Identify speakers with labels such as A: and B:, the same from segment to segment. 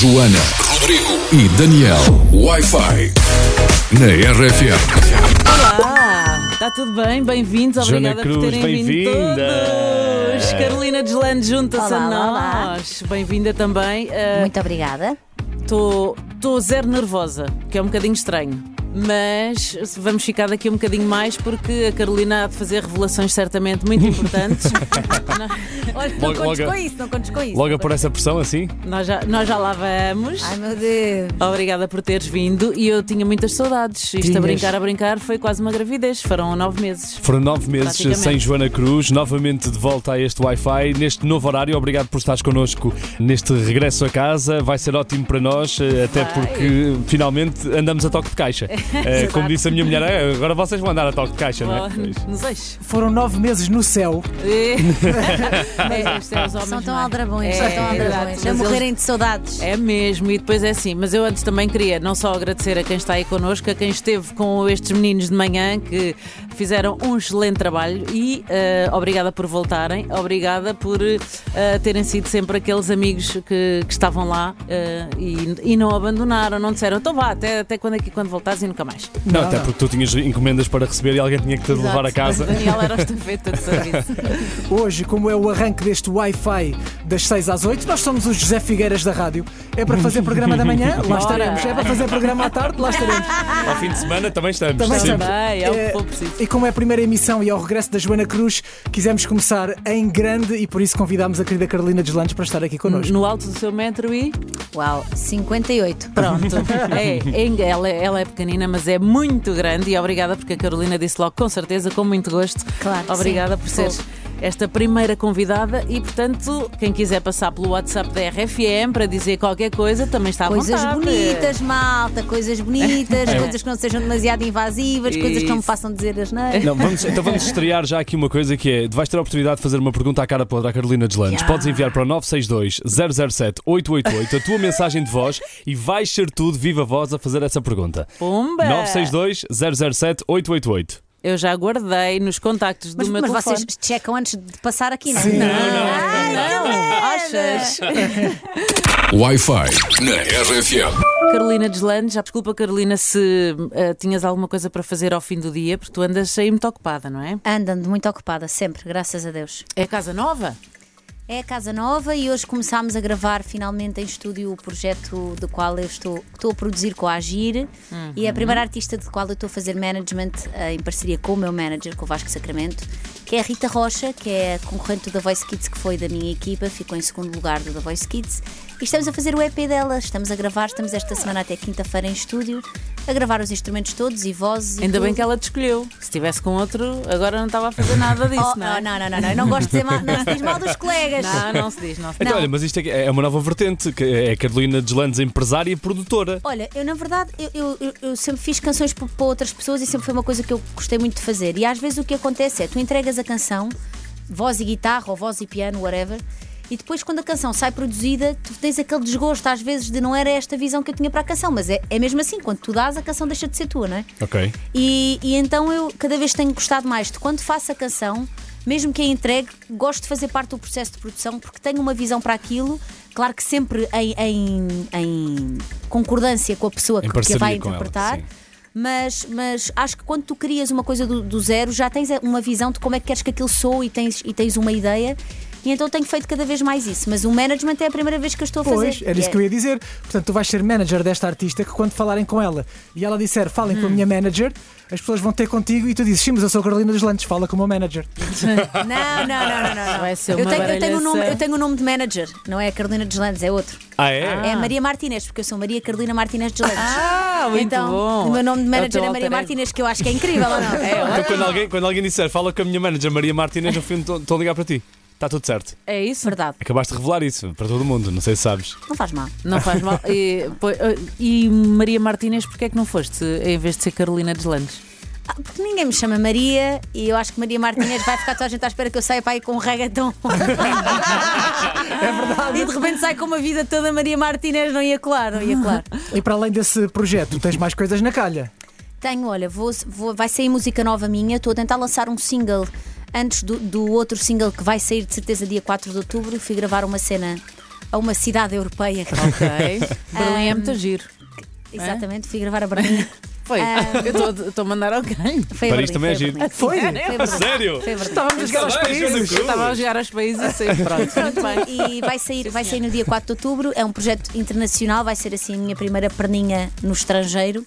A: Joana, Rodrigo e Daniel. Wi-Fi. Na RFM.
B: Olá, está tudo bem? Bem-vindos,
C: Joana
B: obrigada
C: Cruz,
B: por terem vindo todos. Carolina Deslandes junta-se a
D: Olá, olá.
B: nós. Bem-vinda também. Ah,
D: Muito obrigada.
B: Estou zero nervosa, que é um bocadinho estranho. Mas vamos ficar daqui um bocadinho mais porque a Carolina há de fazer revelações certamente muito importantes.
D: Olha, não
C: Logo-
D: contes
C: logo-
D: com isso, não contes com isso.
C: Logo por essa pressão assim?
B: nós, já, nós já lá vamos.
D: Ai meu Deus.
B: Obrigada por teres vindo e eu tinha muitas saudades. Isto a
C: Tinhas.
B: brincar, a brincar foi quase uma gravidez. Foram nove meses.
C: Foram nove meses sem Joana Cruz, novamente de volta a este Wi-Fi, neste novo horário. Obrigado por estares connosco neste regresso a casa. Vai ser ótimo para nós, eh, até
B: Vai.
C: porque finalmente andamos a toque de caixa. Eh, Como disse a minha mulher, "Ah, agora vocês vão andar a toque de caixa, não é? Pois.
B: Não sei.
E: Foram nove meses no céu.
B: É, é os homens,
D: São tão
B: não é?
D: aldrabões,
B: É,
D: são tão aldrabões. A morrerem de saudades.
B: É mesmo, e depois é assim. Mas eu antes também queria não só agradecer a quem está aí connosco, a quem esteve com estes meninos de manhã que fizeram um excelente trabalho e eh, obrigada por voltarem, obrigada por eh, terem sido sempre aqueles amigos que, que estavam lá eh, e, e não abandonaram, não disseram, então vá, até, até quando aqui quando voltares e nunca mais.
C: Não, até porque tu tinhas encomendas para receber e alguém tinha que te levar a
B: Exato.
C: casa.
B: Daniel era o estafeta de serviço.
E: Hoje, como é o arranque deste Wi-Fi das 6 às 8, nós somos os José Figueiras da rádio. É para fazer programa da manhã? Lá estaremos. É para fazer programa à tarde? Lá estaremos.
C: Ao fim de semana também estamos.
E: Também estamos.
B: Também, é o que
E: É,
B: for preciso.
E: E como é a primeira emissão e ao regresso da Joana Cruz, quisemos começar em grande e por isso convidámos a querida Carolina Deslandes para estar aqui connosco.
B: No alto do seu metro e.
D: Uau, 58.
B: Pronto. É, é- ela, ela é pequenina, mas é muito grande e obrigada porque a Carolina disse logo com certeza, com muito gosto.
D: Claro que
B: Obrigada
D: sim.
B: por seres esta primeira convidada e, portanto, quem quiser passar pelo WhatsApp da RFM para dizer qualquer coisa também está à
D: Coisas
B: vontade.
D: bonitas, malta, coisas bonitas, coisas que não sejam demasiado invasivas, coisas que não me
B: Isso.
D: façam dizer as neiras.
C: Não, vamos, então vamos estrear já aqui uma coisa que é: vais ter a oportunidade de fazer uma pergunta à cara podre à Carolina Deslandes.
D: Ya.
C: Podes enviar para o 962 007 888 a tua mensagem de voz e vais ser tudo viva voz a fazer essa pergunta.
B: Pumba!
C: 962 007 888.
B: Eu já guardei nos contactos
D: Mas,
B: do meu
D: mas
B: telefone.
D: vocês checam antes de passar aqui, não é?
E: Sim.
B: Não,
D: Ai,
B: não,
D: que
B: achas?
A: Wi-Fi. Na RFM.
B: Carolina Deslandes, já desculpa, Carolina, se eh, tinhas alguma coisa para fazer ao fim do dia, porque tu andas aí muito ocupada, não é?
D: Andando muito ocupada, sempre, graças a Deus.
B: É casa nova?
D: É a Casa Nova e hoje começámos a gravar finalmente em estúdio o projeto do qual eu estou, estou a produzir com a Agir. E é a primeira artista de qual eu estou a fazer management eh, em parceria com o meu manager, com o Vasco Sacramento, que é a Rita Rocha, que é a concorrente do The Voice Kids que foi da minha equipa, ficou em segundo lugar do The Voice Kids e estamos a fazer o EP dela, estamos a gravar, estamos esta semana até quinta-feira em estúdio a gravar os instrumentos todos e vozes e
B: Ainda bem que ela te escolheu. Se estivesse com outro, agora não estava a fazer nada disso,
D: Oh,
B: não é?
D: não, não, não, não, eu não gosto de dizer mal, não se diz mal dos colegas.
B: Não, não se diz, não se diz.
C: Então,
D: Não.
C: olha, mas isto é, é uma nova vertente, que é a Carolina Deslandes, empresária e produtora.
D: Olha, eu na verdade eu, eu- eu- sempre fiz canções para para outras pessoas e sempre foi uma coisa que eu gostei muito de fazer. E às vezes o que acontece é tu entregas a canção, voz e guitarra, ou voz e piano, whatever, e depois quando a canção sai produzida, tu tens aquele desgosto às vezes de não era esta visão que eu tinha para a canção, mas é, é mesmo assim, quando tu dás, a canção deixa de ser tua, não é?
C: Ok.
D: E, e então eu cada vez tenho gostado mais de quando faço a canção, mesmo que a entregue, gosto de fazer parte do processo de produção porque tenho uma visão para aquilo, claro que sempre em, em- em concordância com a pessoa que, que a vai
C: ela,
D: interpretar.
C: sim.
D: mas, mas acho que quando tu crias uma coisa do, do zero, já tens uma visão de como é que queres que aquilo soe e tens, e tens uma ideia. E então tenho feito cada vez mais isso. Mas o management é a primeira vez que eu estou a fazer.
E: Pois, era isso que eu ia dizer. Portanto, tu vais ser manager desta artista que quando falarem com ela e ela disser falem com a minha manager, as pessoas vão ter contigo e tu dizes sim, mas eu sou a Carolina dos Lantes, fala com o meu manager.
D: Não, não, não, não, não.
B: Vai ser
D: eu, tenho, eu, tenho um nome, eu tenho um nome de manager, não é a Carolina Deslandes, é outro.
C: Ah, é?
D: É a Maria Martínez, porque eu sou Maria Carolina Martínez Deslandes.
B: Ah, muito
D: então,
B: bom.
D: o meu nome de
B: É o
D: manager é, Maria. Martínez, que eu acho que é incrível, ou não?
C: Então, quando alguém, quando alguém disser, fala com a minha manager Maria Martínez, no fim estou estou a ligar para ti. Está tudo certo.
B: É isso?
D: Verdade,
C: Acabaste de revelar isso para todo mundo, não sei se sabes.
D: não faz mal.
B: Não faz mal. E, pois, eh, e Maria Martínez, porquê é que não foste em vez de ser Carolina Deslandes?
D: Ah, porque ninguém me chama Maria e eu acho que Maria Martínez vai ficar toda a gente à espera que eu saia para aí com um reggaeton.
E: É verdade.
D: E de repente sai com uma vida toda Maria Martínez, não ia colar, não ia colar.
E: E para além desse projeto, tens mais coisas na calha.
D: Tenho, olha, vou, vou- vai sair música nova minha, estou a tentar lançar um single antes do, do outro single que vai sair de certeza dia 4 de outubro. Fui gravar uma cena a uma cidade europeia.
B: Ok. Berlim é muito giro.
D: Exatamente, fui gravar a Berlim.
B: Foi. Eu estou a mandar alguém.
D: Foi a
C: Paris
D: Berlim,
C: também é giro.
D: Berlim.
E: Foi?
D: A.
C: Sério?
E: Estávamos a jogar aos países.
B: Estava a jogar aos países e sei, pronto. Muito bem.
D: E vai sair, vai sair no dia 4 de outubro. É um projeto internacional, vai ser assim a minha primeira perninha no estrangeiro.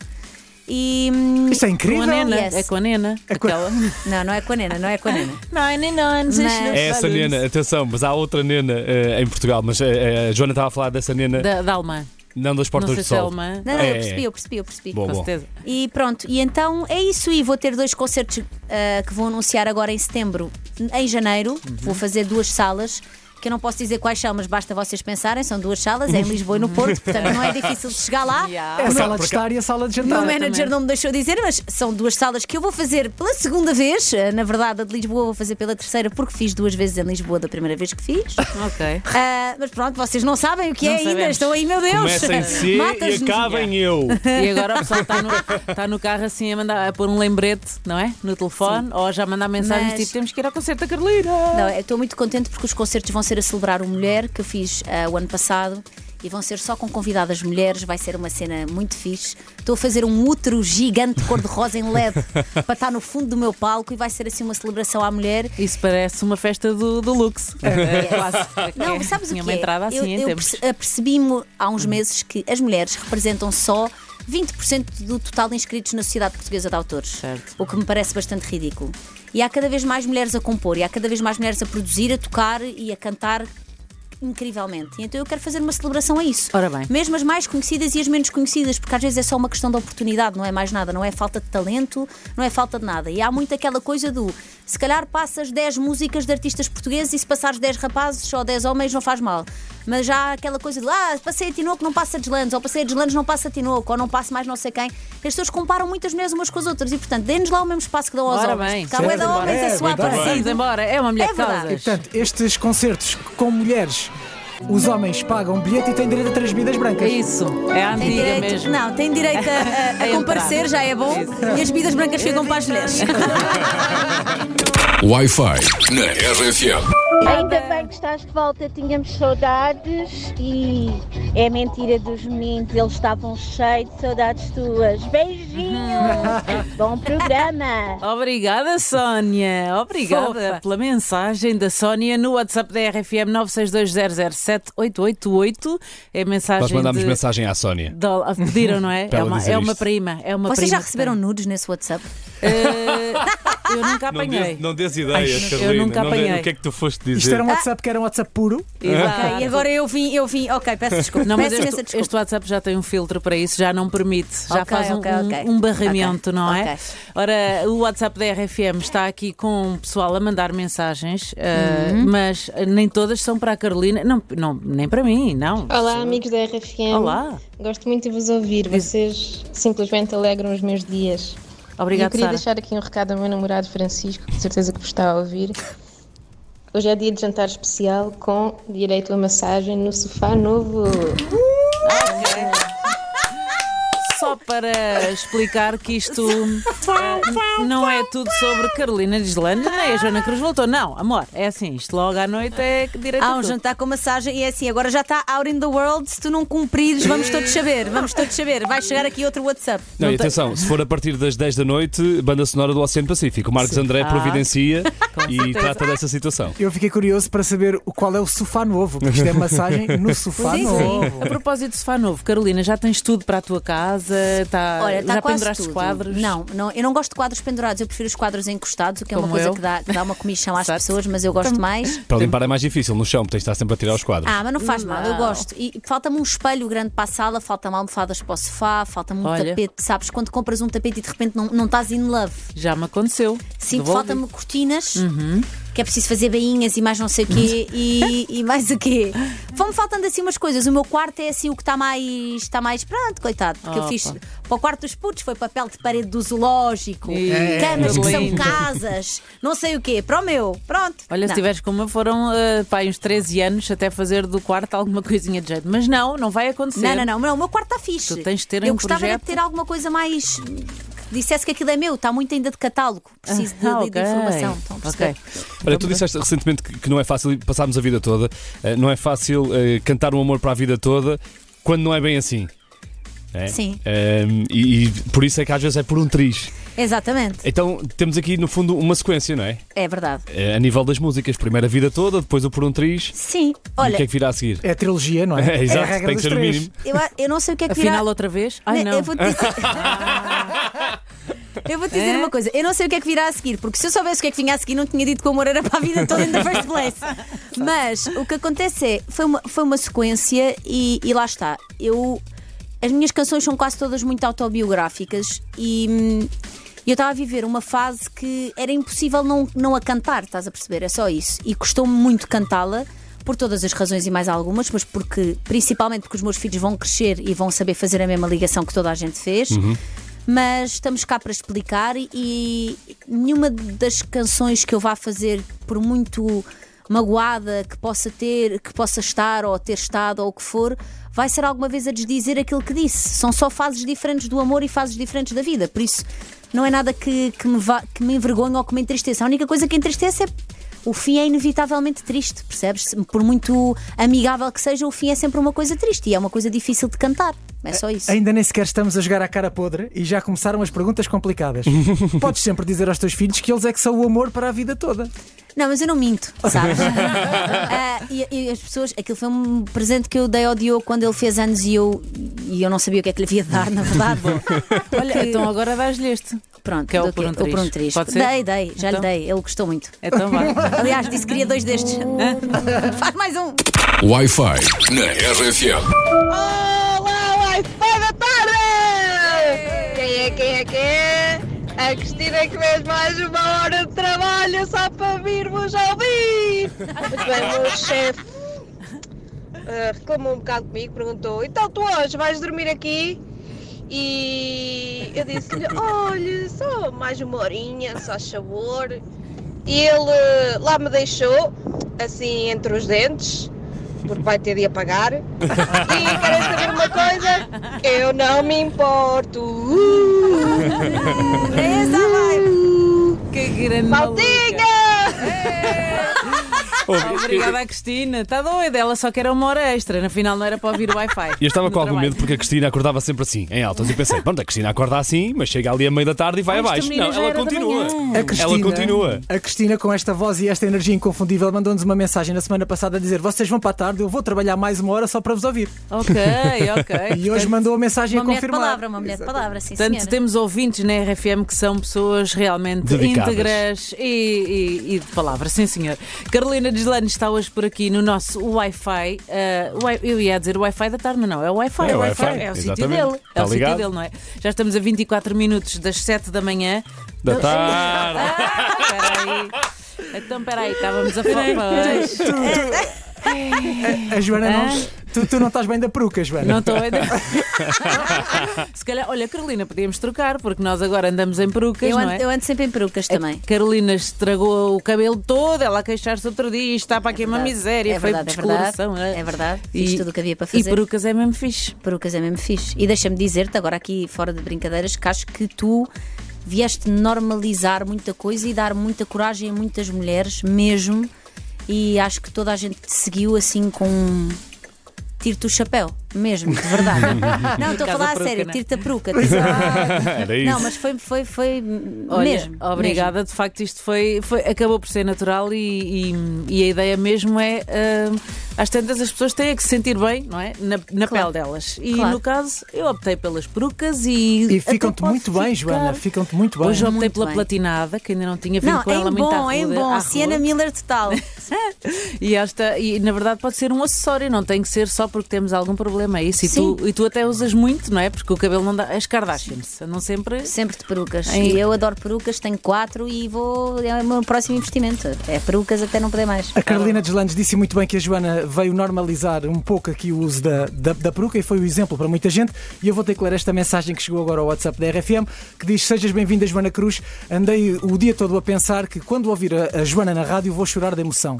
D: E.
E: Isto é
B: Com
E: incrível.
B: a Nena.
D: Yes.
B: É com a Nena.
E: com-
B: Aquela.
D: Não, não é com a Nena, não é com a Nena.
B: Nine nines.
D: Mas-
C: É essa nena, atenção, mas há outra nena eh, em Portugal, mas eh, a Joana estava a falar dessa nena,
B: Da, da alemã.
C: não das
B: Não
C: portas
B: sei
C: do
B: se é
C: sol.
B: alemã.
D: Não, não,
C: É,
D: eu
C: é.
D: percebi, eu percebi, eu percebi.
C: Boa,
B: Com
C: boa.
B: certeza.
D: E pronto, e então é isso. E vou ter dois concertos ah, que vou anunciar agora em setembro. Em janeiro,
B: Uhum.
D: vou fazer duas salas. Que eu não posso dizer quais são, mas basta vocês pensarem. São duas salas, é em Lisboa e no Porto, portanto não é difícil de chegar lá.
B: Yeah.
E: É a sala de estar e a sala de
D: O meu
E: jantar.
D: manager
B: Exatamente.
D: não me deixou dizer, mas são duas salas que eu vou fazer pela segunda vez. Ah, Na verdade, a de Lisboa vou fazer pela terceira, porque fiz duas vezes em Lisboa da primeira vez que fiz.
B: Ok.
D: Ah, mas pronto, vocês não sabem o que
B: Não
D: é ainda.
B: sabemos.
D: Estão aí, meu Deus.
C: Começa em C e acaba em eu.
B: E agora o pessoal está no, está no carro assim a mandar a pôr um lembrete, não é? No telefone, ou já mandar mensagens
D: Mas-
B: tipo temos que ir ao concerto da Carolina.
D: Não, eu estou muito contente porque os concertos vão ser a celebrar o Mulher, que eu fiz ah, o ano passado. E vão ser só com convidadas mulheres, vai ser uma cena muito fixe. Estou a fazer um útero gigante cor-de-rosa em LED para estar no fundo do meu palco e vai ser assim uma celebração à mulher.
B: Isso parece uma festa do, do Lux. É, quase.
D: Não,
B: É,
D: sabes o que
B: uma
D: é?
B: entrada assim
D: eu, eu apercebi-me há uns meses que as mulheres representam só 20% do total de inscritos na Sociedade Portuguesa de Autores.
B: Certo.
D: O que me parece bastante ridículo. E há cada vez mais mulheres a compor, e há cada vez mais mulheres a produzir, a tocar e a cantar incrivelmente. E então eu quero fazer uma celebração a isso.
B: Ora bem.
D: Mesmo as mais conhecidas e as menos conhecidas, porque às vezes é só uma questão de oportunidade, não é mais nada, não é falta de talento, não é falta de nada. E há muito aquela coisa do se calhar passas 10 músicas de artistas portugueses e se passares 10 rapazes ou 10 homens não faz mal. Mas já há aquela coisa de ah, passei a Tinoco, não passa a Deslandes, ou passei a Deslandes, não passa a Tinoco, ou não passa mais não sei quem. As pessoas comparam muitas mulheres umas com as outras e, portanto, dê-nos lá o mesmo espaço que dão aos
B: Ora
D: homens.
B: bem,
D: bué de
B: certo.
D: homens
E: É,
D: a.
B: Vamos
D: cima.
B: embora, é uma mulher
D: É
B: de
D: verdade.
B: causas.
E: E portanto, estes concertos com mulheres, os homens pagam bilhete e têm direito a três bebidas brancas.
B: É isso, é a antiga
D: direito,
B: mesmo.
D: não, tem direito a, a- a comparecer, já é bom, e as vidas brancas ficam para as mulheres.
A: Wi-Fi na RFM.
F: Ainda bem que estás de volta, tínhamos saudades e é mentira dos meninos, eles estavam cheios de saudades tuas. Beijinhos! Bom programa!
B: Obrigada, Sónia. Obrigada
D: Fofa.
B: pela mensagem da Sónia no WhatsApp da RFM 962007888. É mensagem.
C: Nós mandámos
B: de...
C: mensagem à Sónia.
B: Ah, Pediram, não é? É
C: ela
B: uma, é uma prima. É uma
D: Vocês já
B: prima que
D: receberam nudes nesse WhatsApp?
B: Eh, eu nunca
C: Não
B: apanhei.
C: não des ideias,
B: Ai,
C: Carolina.
B: eu nunca
C: não
B: apanhei.
C: o que é que tu foste dizer?
E: Isto era um WhatsApp que era um WhatsApp puro.
B: Exato.
D: Ok, e agora eu vim, eu vim, ok, peço desculpa.
B: Não, mas
D: peço
B: este,
D: desculpa.
B: este WhatsApp já tem um filtro para isso, já não permite, já
D: Ok,
B: faz um,
D: ok,
B: um- um barramento, não é?
D: ok.
B: Ora, o WhatsApp da RFM está aqui com o pessoal a mandar mensagens, eh,
D: Uhum.
B: mas nem todas são para a Carolina, não, não, nem para mim, não.
G: Olá, amigos da RFM.
B: Olá.
G: Gosto muito de vos ouvir. Vocês simplesmente alegram os meus dias. E eu
B: Obrigada,
G: queria
B: Sara.
G: deixar aqui um recado ao meu namorado Francisco, que de certeza que vos está a ouvir. Hoje é dia de jantar especial com direito a massagem no sofá novo.
B: Só para explicar que isto eh, não é tudo sobre Carolina Gislândia, nem a Joana Cruz voltou. Não, amor, é assim, isto logo à noite é direito a
D: Há um
B: tudo.
D: jantar com massagem e é assim, agora já está out in the world. Se tu não cumprires, vamos todos saber. Vamos todos saber. Vai chegar aqui outro WhatsApp.
C: Não, e
B: tem-
C: atenção, se for a partir das 10 da noite, banda sonora do Oceano Pacífico. O Marcos André
B: Ah,
C: providencia e trata dessa situação.
E: Eu fiquei curioso para saber o- qual é o sofá novo, porque isto é massagem no sofá
B: Sim,
E: novo.
B: A propósito de sofá novo, Carolina, já tens tudo para a tua casa? Tá,
D: Olha, está
B: já
D: quase
B: penduraste
D: tudo.
B: quadros?
D: Não, não, eu não gosto de quadros pendurados, eu prefiro os quadros encostados, o que é uma
B: Como
D: coisa
B: eu.
D: que dá, que dá uma comichão às pessoas, mas eu gosto mais.
C: Para limpar é mais difícil no chão, porque tens de estar sempre a tirar os quadros.
D: Ah, mas não faz mal, eu
B: Não.
D: gosto. E falta-me um espelho grande para a sala, falta-me almofadas para o sofá, falta-me um
B: Olha.
D: tapete. Sabes, quando compras um tapete e de repente não, não estás in love.
B: Já me aconteceu.
D: Sim,
B: Devolvi.
D: falta-me cortinas, que é preciso fazer bainhas e mais não sei o quê, e, e mais o quê. Vão-me faltando assim umas coisas. O meu quarto é assim o que está mais. está mais. Pronto, coitado, porque eu
B: Opa.
D: fiz. Para o quarto dos putos foi papel de parede do zoológico,
B: Ih,
D: camas
B: tudo
D: que são casas, não sei o quê. Para o meu, pronto.
B: Olha, se
D: Não.
B: tiveres como foram uh, pá, uns 13 anos até fazer do quarto alguma coisinha de jeito. Mas não, não vai acontecer.
D: Não, não, não, não, o meu quarto está fixe.
B: Tu tens de ter
D: Eu
B: um
D: gostava era de
B: projeto.
D: ter alguma coisa mais. Dissesse que aquilo é meu, está muito ainda de catálogo. Preciso de,
B: Ah,
D: de- de informação. Estão a perceber?
B: Ok.
C: Olha, tu disseste recentemente que, que não é fácil passarmos a vida toda, eh, não é fácil eh, cantar um amor para a vida toda quando não é bem assim. É?
D: Sim.
C: Ehm, e, e por isso é que às vezes é por um triz.
D: Exatamente.
C: Então temos aqui no fundo uma sequência, não é?
D: É verdade.
C: Eh, a nível das músicas, primeiro a vida toda, depois o por um triz.
D: Sim.
C: e o
D: Olha,
C: que é que virá a seguir?
E: É a trilogia, não é?
C: É, exato,
E: a regra
C: tem que ser o mínimo.
D: eu, eu não sei o que é que virá.
B: Afinal, outra vez? Ai,
D: Né,
B: não.
D: Eu vou-te dizer... Eu vou-te dizer
B: É?
D: uma coisa, eu não sei o que é que virá a seguir, porque se eu soubesse o que é que vinha a seguir, não tinha dito que o amor era para a vida toda in the first place. Mas o que acontece é, foi uma, foi uma sequência e, e lá está. Eu, as minhas canções são quase todas muito autobiográficas e hum, eu estava a viver uma fase que era impossível não, não a cantar, estás a perceber? É só isso. E custou-me muito cantá-la. Por todas as razões e mais algumas, mas porque, principalmente porque os meus filhos vão crescer e vão saber fazer a mesma ligação que toda a gente fez mas estamos cá para explicar e nenhuma das canções que eu vá fazer, por muito magoada que possa ter, que possa estar ou ter estado ou o que for, vai ser alguma vez a desdizer aquilo que disse. São só fases diferentes do amor e fases diferentes da vida, por isso não é nada que, que me, vá, que me envergonhe ou que me entristeça. A única coisa que entristece é o fim é inevitavelmente triste, percebes? Por muito amigável que seja, o fim é sempre uma coisa triste e é uma coisa difícil de cantar. É só isso.
E: Ainda nem sequer estamos a jogar à cara podre e já começaram as perguntas complicadas. Podes sempre dizer aos teus filhos que eles é que são o amor para a vida toda.
D: Não, mas eu não minto, sabes? Ah, e, e as pessoas, aquilo foi um presente que eu dei ao Diogo quando ele fez anos e eu, e eu não sabia o que é que lhe havia de dar, na verdade.
B: Olha,
D: Que-
B: então agora dás-lhe este.
D: Pronto,
B: que é o por um?
D: O por um
B: triz.
D: triz.
B: Pode ser?
D: Dei, dei, já
B: Então?
D: lhe dei, ele gostou muito.
B: Então vá.
D: Aliás, disse que queria dois destes. Faz mais um.
A: Wi-Fi na RFM.
H: Wi-Fi da tarde! Quem é, quem é, quem é? A Cristina que fez mais uma hora de trabalho só para vir-vos ouvir! Muito bem, o meu chefe ah, reclamou um bocado comigo, perguntou: então tu hoje vais dormir aqui? E eu disse-lhe: olha, só mais uma horinha, só sabor. E ele lá me deixou, assim entre os dentes, porque vai ter de apagar. E querem saber uma coisa? Eu não me importo. Uh,
D: Essa vai.
B: Que grande maluca.
H: Maldinha!
B: Obrigada à Cristina. Está doida, ela só quer uma hora extra. Na final não era para ouvir o Wi-Fi.
C: E eu estava com algum
B: trabalho.
C: medo porque a Cristina acordava sempre assim, em altas. E pensei, pronto, a Cristina acorda assim, mas chega ali a meio da tarde e vai
B: Ah, esta
C: abaixo. Não,
B: já
C: ela
B: era da
C: continua.
B: manhã.
E: A Cristina,
C: Ela continua.
E: A Cristina, com esta voz e esta energia inconfundível, mandou-nos uma mensagem na semana passada a dizer: Vocês vão para a tarde, eu vou trabalhar mais uma hora só para vos ouvir.
B: Ok, ok.
E: E hoje mandou a mensagem
D: Uma
E: a
D: mulher de
E: confirmar.
D: palavra, uma mulher de palavra, sim,
B: Portanto,
D: senhora.
B: temos ouvintes na RFM que são pessoas realmente
C: Dedicadas.
B: íntegras e, e- e de palavra, sim senhor. Carolina Deslane está hoje por aqui no nosso Wi-Fi. Wi- eu ia dizer o Wi-Fi da tarde, mas não, é o Wi-Fi.
C: É o Wi-Fi,
B: É o sítio dele.
C: Está
B: é o sítio
C: ligado?
B: dele, não é? Já estamos a 24 minutos das 7 da manhã.
C: Da tarde.
B: Ah, Espera aí. Então, espera aí, estávamos a falar. Pois.
E: A Joana não. Tu, tu não estás bem da peruca, Joana.
B: Não estou ainda. Se calhar, olha, Carolina, podíamos trocar, porque nós agora andamos em perucas,
D: Eu
B: não
D: ando,
B: é?
D: eu ando sempre em perucas também.
B: Carolina estragou o cabelo todo, ela a queixar-se outro dia, isto está para aqui uma miséria,
D: é
B: foi
D: verdade, é verdade.
B: descoloração.
D: É verdade. Fiz tudo o que havia para
B: E
D: fazer.
B: perucas é mesmo fixe.
D: Perucas é mesmo fixe. E deixa-me dizer-te, agora aqui fora de brincadeiras, que acho que tu vieste normalizar muita coisa e dar muita coragem a muitas mulheres, mesmo. E acho que toda a gente te seguiu assim com. Tiro-te o chapéu, mesmo, de verdade. não, estou a falar a
B: peruca,
D: sério,
B: né?
D: tiro-te a peruca. Ah,
C: Era isso.
D: não, mas foi, foi, foi
B: Olha,
D: mesmo.
B: obrigada, de facto, isto foi, foi- acabou por ser natural e, e- e a ideia mesmo é ah, às tantas as pessoas têm que se sentir bem, não é? Na, na
D: Claro.
B: pele delas. E
D: Claro.
B: no caso, eu optei pelas perucas e.
E: E ficam-te muito bem. Joana. Ficam-te muito bem.
B: Hoje optei
D: Muito
B: pela
D: bem.
B: platinada, que ainda não tinha vindo
D: Não,
B: com ela
D: em
B: muito à
D: bom, em
B: ruda-
D: bom.
B: rua.
D: Miller total.
B: E, esta, e na verdade pode ser um acessório, não tem que ser só porque temos algum problema. É isso. E
D: Sim.
B: tu, e tu até usas muito, não é? Porque o cabelo não dá. As Kardashians andam sempre.
D: Sempre de perucas.
B: Em-
D: E eu adoro perucas, tenho quatro e vou. É o meu próximo investimento. É perucas até não poder mais.
E: A Carolina Deslandes disse muito bem que a Joana veio normalizar um pouco aqui o uso da, da, da peruca e foi o exemplo para muita gente. E eu vou ter que ler esta mensagem que chegou agora ao WhatsApp da RFM que diz: Sejas bem-vinda, Joana Cruz. Andei o dia todo a pensar que quando ouvir a, a Joana na rádio vou chorar de emoção.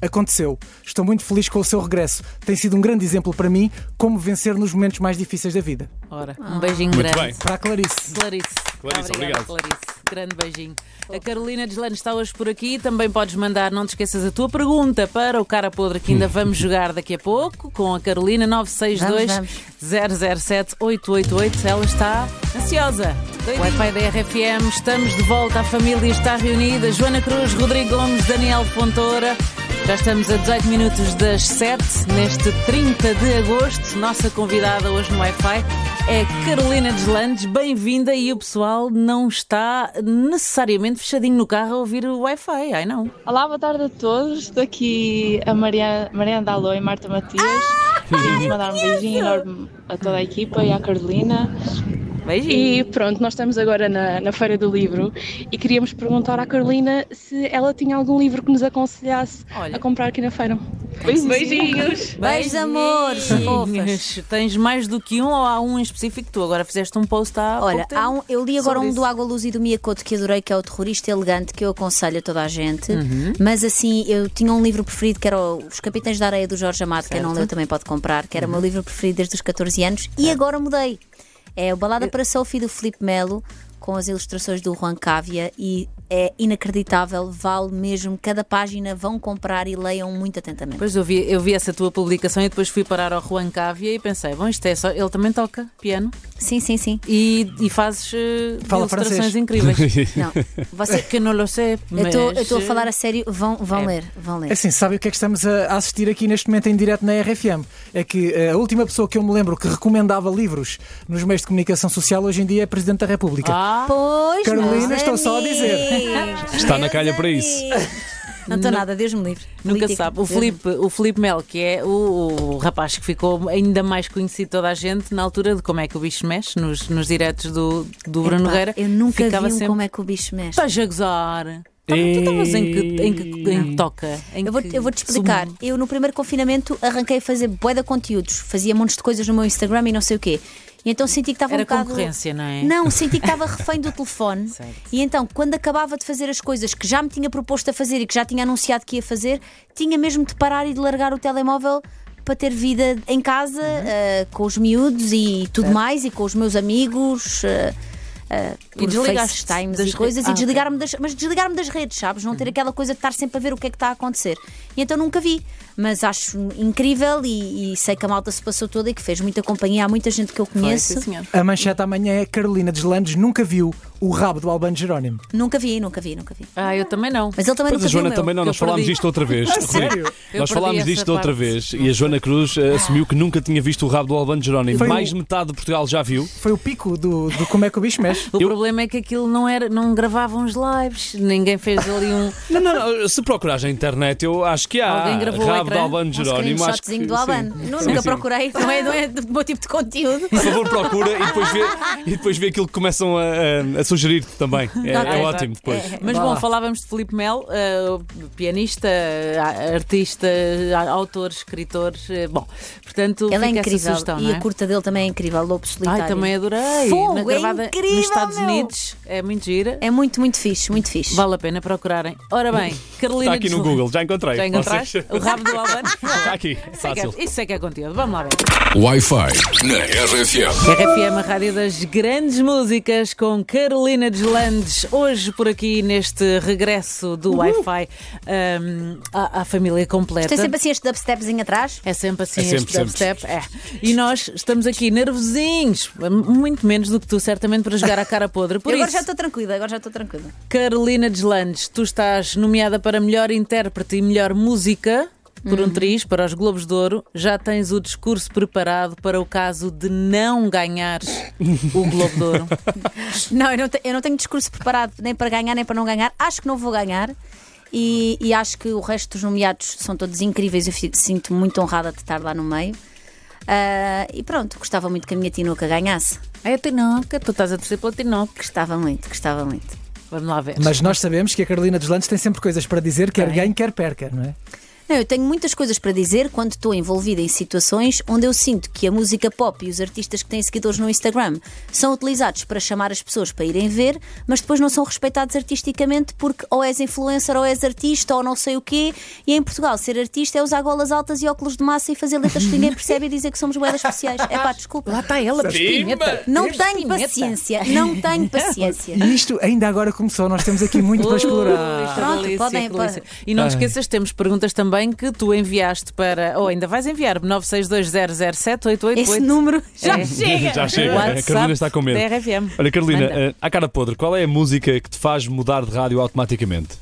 E: Aconteceu. Estou muito feliz com o seu regresso. Tem sido um grande exemplo para mim como vencer nos momentos mais difíceis da vida.
B: Ora, um beijinho
C: Muito
B: grande.
C: bem.
E: Para a Clarice.
B: Clarice.
C: Clarice,
B: Obrigada,
C: obrigado.
B: Clarice. Grande beijinho. A Carolina Deslano está hoje por aqui. Também podes mandar, não te esqueças, a tua pergunta para o Cara Podre, que ainda vamos jogar daqui a pouco com a Carolina 962 007 888. Ela está ansiosa. Wi-Fi da RFM, estamos de volta. A família está reunida. Joana Cruz, Rodrigo Gomes, Daniel Fontoura. Já estamos a 18 minutos das 7, neste 30 de agosto. Nossa convidada hoje no Wi-Fi é Carolina Deslandes. Bem-vinda e o pessoal não está necessariamente fechadinho no carro a ouvir o Wi-Fi. Ai não.
I: Olá, boa tarde a todos. Daqui a Mariana, Mariana Dalô e Marta Matias. Queríamos mandar um beijinho enorme a toda a equipa e à Carolina.
B: Beijinho.
I: E pronto, nós estamos agora na, na Feira do Livro e queríamos perguntar à Carolina se ela tinha algum livro que nos aconselhasse
B: Olha.
I: a comprar aqui na feira. Beijinhos!
D: Beijos, amores, fofas.
B: Beijinhos. Tens mais do que um ou há um em específico? Tu agora fizeste um post há
D: Olha, há um, eu li agora um
B: isso.
D: do Água Luz e do Miyakoto que adorei, que é o Terrorista Elegante, que eu aconselho a toda a gente.
B: Uhum.
D: Mas assim, eu tinha um livro preferido que era o Os Capitães da Areia do Jorge Amado, quem não
B: Certo. Uhum.
D: leu também pode comprar, que era o meu livro preferido desde os 14 anos e agora mudei. É o Balada para Sophie do Filipe Melo, com as ilustrações do Juan Cávia e é inacreditável, vale mesmo. Cada página vão comprar e leiam muito atentamente.
B: Pois eu vi, eu vi essa tua publicação e depois fui parar ao Juan Cávia e pensei, bom, isto é só. Ele também toca piano
D: Sim, sim, sim.
B: e, e fazes eh,
E: Fala
B: ilustrações
E: francês.
B: incríveis.
D: Não, você,
B: que não lo sei,
D: eu
B: mas...
D: estou a falar a sério, vão, vão
B: É.
D: ler, vão ler.
E: É Assim, sabe o que é que estamos a assistir aqui neste momento em direto na RFM? É que eh, a última pessoa que eu me lembro que recomendava livros nos meios de comunicação social hoje em dia é Presidente da República.
B: Ah,
D: Pois,
E: Carolina, estou só a dizer.
D: Amigos,
C: Está na calha para isso.
D: Não estou nada, Deus me livre.
B: Nunca sabe. O
D: Deus me
B: Filipe, o Filipe Mel, que é o, o rapaz que ficou ainda mais conhecido de toda a gente na altura de como é que o bicho mexe nos, nos diretos do, do Bruno
D: Epá,
B: Nogueira.
D: Eu nunca
B: ficava
D: vi um
B: sempre.
D: como é que o bicho mexe.
B: Estás a gozar. Tá- Tu estavas em que, em que, em que toca? Em
D: Eu vou,
B: que
D: eu vou te explicar.
B: sumo?
D: Eu no primeiro confinamento arranquei a fazer bué de conteúdos, fazia montes de coisas no meu Instagram e não sei o quê. E então senti que estava um
B: Era
D: bocado.
B: concorrência, não é?
D: Não, senti que estava refém do telefone.
B: Certo.
D: E então, quando acabava de fazer as coisas que já me tinha proposto a fazer e que já tinha anunciado que ia fazer, tinha mesmo de parar e de largar o telemóvel para ter vida em casa,
B: Uhum.
D: eh, com os miúdos e tudo mais, e com os meus amigos. eh,
B: E
D: por FaceTimes
B: das
D: e coisas
B: re- Ah,
D: e desligar-me das, mas desligar-me das redes, sabes? Não ter aquela coisa de estar sempre a ver o que é que está a acontecer. E então nunca vi, mas acho incrível e, e sei que a malta se passou toda e que fez muita companhia. Há muita gente que eu
B: Foi,
D: conheço.
B: sim, senhor.
E: A manchete amanhã é Carolina Deslandes nunca viu o rabo do Albano Jerónimo.
D: Nunca vi, nunca vi, nunca vi.
B: Ah, eu também não.
D: Mas ele também
C: Pois a
D: nunca viu o
C: Joana
D: meu.
C: também não, nós falámos disto outra vez.
E: sério?
C: Nós falámos disto outra vez e a Joana Cruz assumiu que nunca tinha visto o rabo do Albano Jerónimo.
E: Foi
C: Mais
E: o-
C: de metade de Portugal já viu.
E: Foi o pico do, do como é que o bicho mexe.
B: O
C: Eu-
B: problema é que aquilo não era, não gravavam os lives, ninguém fez ali um.
C: Não, não, não. Se procurares na internet, eu acho que há
B: Alguém gravou o
C: rabo de Albano
D: Um
C: Jerónimo. Acho que,
D: screenshotzinho do
C: sim.
D: Albano. Nu-
C: Sim,
D: Nunca
C: sim.
D: procurei, não é, não é do meu tipo de conteúdo.
C: Por favor, procura e depois vê, e depois vê aquilo que começam a, a- a sugerir-te também. É, é ótimo depois.
B: Mas bom,
E: lá.
B: falávamos de Filipe Mel, eh, pianista, artista, autor, escritor. eh, bom, portanto,
D: Ele é incrível
B: sugestão,
D: e
B: não é?
D: a curta dele também é incrível, Lobo Solitário.
B: Ai, também adorei.
D: Fogo,
B: Na-
D: é
B: gravada
D: incrível,
B: nos Estados
D: meu.
B: Unidos. É muito gira.
D: É muito, muito fixe, muito fixe.
B: Vale a pena procurarem. Ora bem, Carolina
C: Está aqui no. Google, já encontrei.
B: Já encontraste? O rabo do
C: Está aqui,
B: Isso é, que
C: fácil.
B: é, isso é que é conteúdo. Vamos lá ver.
A: Wi-Fi na RFM.
B: RFM, a rádio das grandes músicas, com Carolina Deslandes. Hoje, por aqui, neste regresso do Wi-Fi hum, à, à família completa.
D: Tem sempre assim este dubstepzinho atrás.
B: É sempre assim
C: É sempre,
B: este dubstep. É. E nós estamos aqui nervosinhos, muito menos do que tu, certamente, para jogar a cara podre. Por
D: Eu agora
B: isso,
D: já estou tranquila, agora já estou tranquila.
B: Carolina Deslandes, tu estás nomeada para melhor intérprete e melhor música. Por
D: Uhum.
B: um triz, para os Globos de Ouro, já tens o discurso preparado para o caso de não ganhares o Globo de Ouro.
D: Não, eu não, te- eu não tenho discurso preparado nem para ganhar nem para não ganhar. Acho que não vou ganhar. E, e acho que o resto dos nomeados são todos incríveis. Eu sinto muito honrada de estar lá no meio. Ah, e pronto, gostava muito que a minha Tinoca ganhasse.
B: É a Tinoca, tu estás a torcer pela Tinoca.
D: Gostava muito, gostava muito.
B: Vamos lá ver.
E: Mas nós sabemos que a Carolina Deslandes tem sempre coisas para dizer, quer
B: Tem.
E: ganhe, quer perca, não é?
D: Não, eu tenho muitas coisas para dizer quando estou envolvida em situações onde eu sinto que a música pop e os artistas que têm seguidores no Instagram são utilizados para chamar as pessoas para irem ver, mas depois não são respeitados artisticamente porque ou és influencer ou és artista ou não sei o quê. E em Portugal, ser artista é usar golas altas e óculos de massa e fazer letras que ninguém percebe e dizer que somos boedas especiais. É pá, desculpa.
B: Lá está ela, pimenta.
D: Não tenho paciência, não tenho paciência.
E: E isto ainda agora começou, nós temos aqui muito para explorar.
D: Pronto, podem-
B: delícia. E não te esqueças, temos perguntas também que tu enviaste para, ou ainda vais enviar, 962007888.
D: Esse número já
B: É.
D: chega.
C: Já chega.
B: WhatsApp
C: a Carolina está com medo.
B: da RFM.
C: Olha, Carolina,
B: Manda.
C: eh, à cara podre, qual é a música que te faz mudar de rádio automaticamente?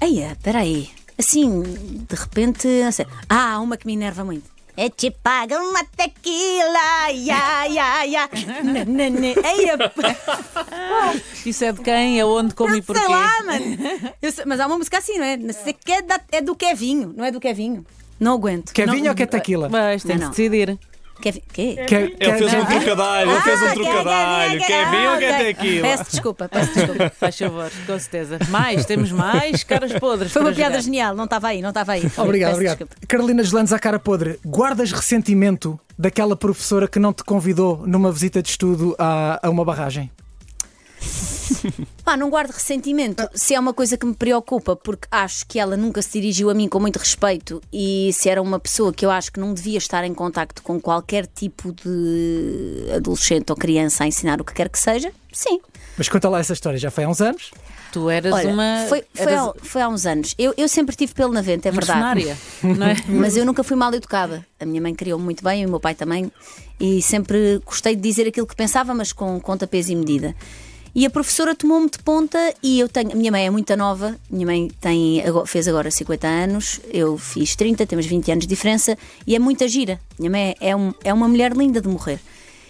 D: Eia, peraí. Assim, de repente. não sei. Ah, há uma que me enerva muito. É te paga uma tequila, nã, nã. Eia,
B: Isso é de quem, aonde, como e porquê?
D: sei lá, mano. Eu sei- mas há uma música assim, não é? Não sei que é, da- é do Kevinho, não é do Kevinho. Não aguento.
E: Quer
D: Não-
E: vinho ou quer tequila?
B: Mas tem
D: Não,
B: de
D: não.
B: decidir.
D: Kevi- quê?
E: Quer,
C: Ele
E: quer-
C: fez um trocadilho, ele fez um
D: Ah,
C: trocadilho.
D: quer-
C: Quer vir ou quer
D: ah,
C: ter aquilo?
D: Peço desculpa, peço desculpa.
B: Faz favor, com certeza. Mais, temos mais caras podres.
D: Foi uma piada genial, não estava aí, não estava aí.
E: Obrigado,
D: Peço
E: obrigado.
D: desculpa.
E: Carolina Gelandes à cara podre, guardas ressentimento daquela professora que não te convidou numa visita de estudo a, a uma barragem?
D: Pá, não guardo ressentimento. Se é uma coisa que me preocupa, porque acho que ela nunca se dirigiu a mim com muito respeito e se era uma pessoa que eu acho que não devia estar em contacto com qualquer tipo de adolescente ou criança a ensinar o que quer que seja, sim.
E: Mas conta lá essa história, já foi há uns anos?
B: Tu eras
D: Olha,
B: uma.
D: foi, foi,
B: eras
D: há, foi há uns anos. Eu, eu sempre tive pelo na venta, é verdade.
B: não é?
D: Mas eu nunca fui mal educada. A minha mãe criou-me muito bem, e o meu pai também. E sempre gostei de dizer aquilo que pensava, mas com conta, peso e medida. E a professora tomou-me de ponta e eu tenho. A minha mãe é muito nova, minha mãe tem, fez agora 50 anos, eu fiz 30, temos 20 anos de diferença e é muita gira. Minha mãe é, um- é uma mulher linda de morrer.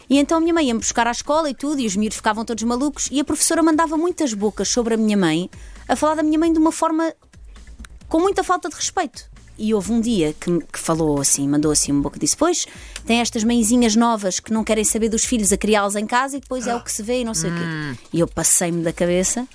D: E então a minha mãe ia-me buscar à escola e tudo, e os miúdos ficavam todos malucos, e a professora mandava muitas bocas sobre a minha mãe, a falar da minha mãe de uma forma com muita falta de respeito. E houve um dia que, que falou assim, mandou assim um pouco disse: Pois, tem estas mãezinhas novas que não querem saber dos filhos a criá-los em casa e depois é o que se vê e não sei o quê. E eu passei-me da cabeça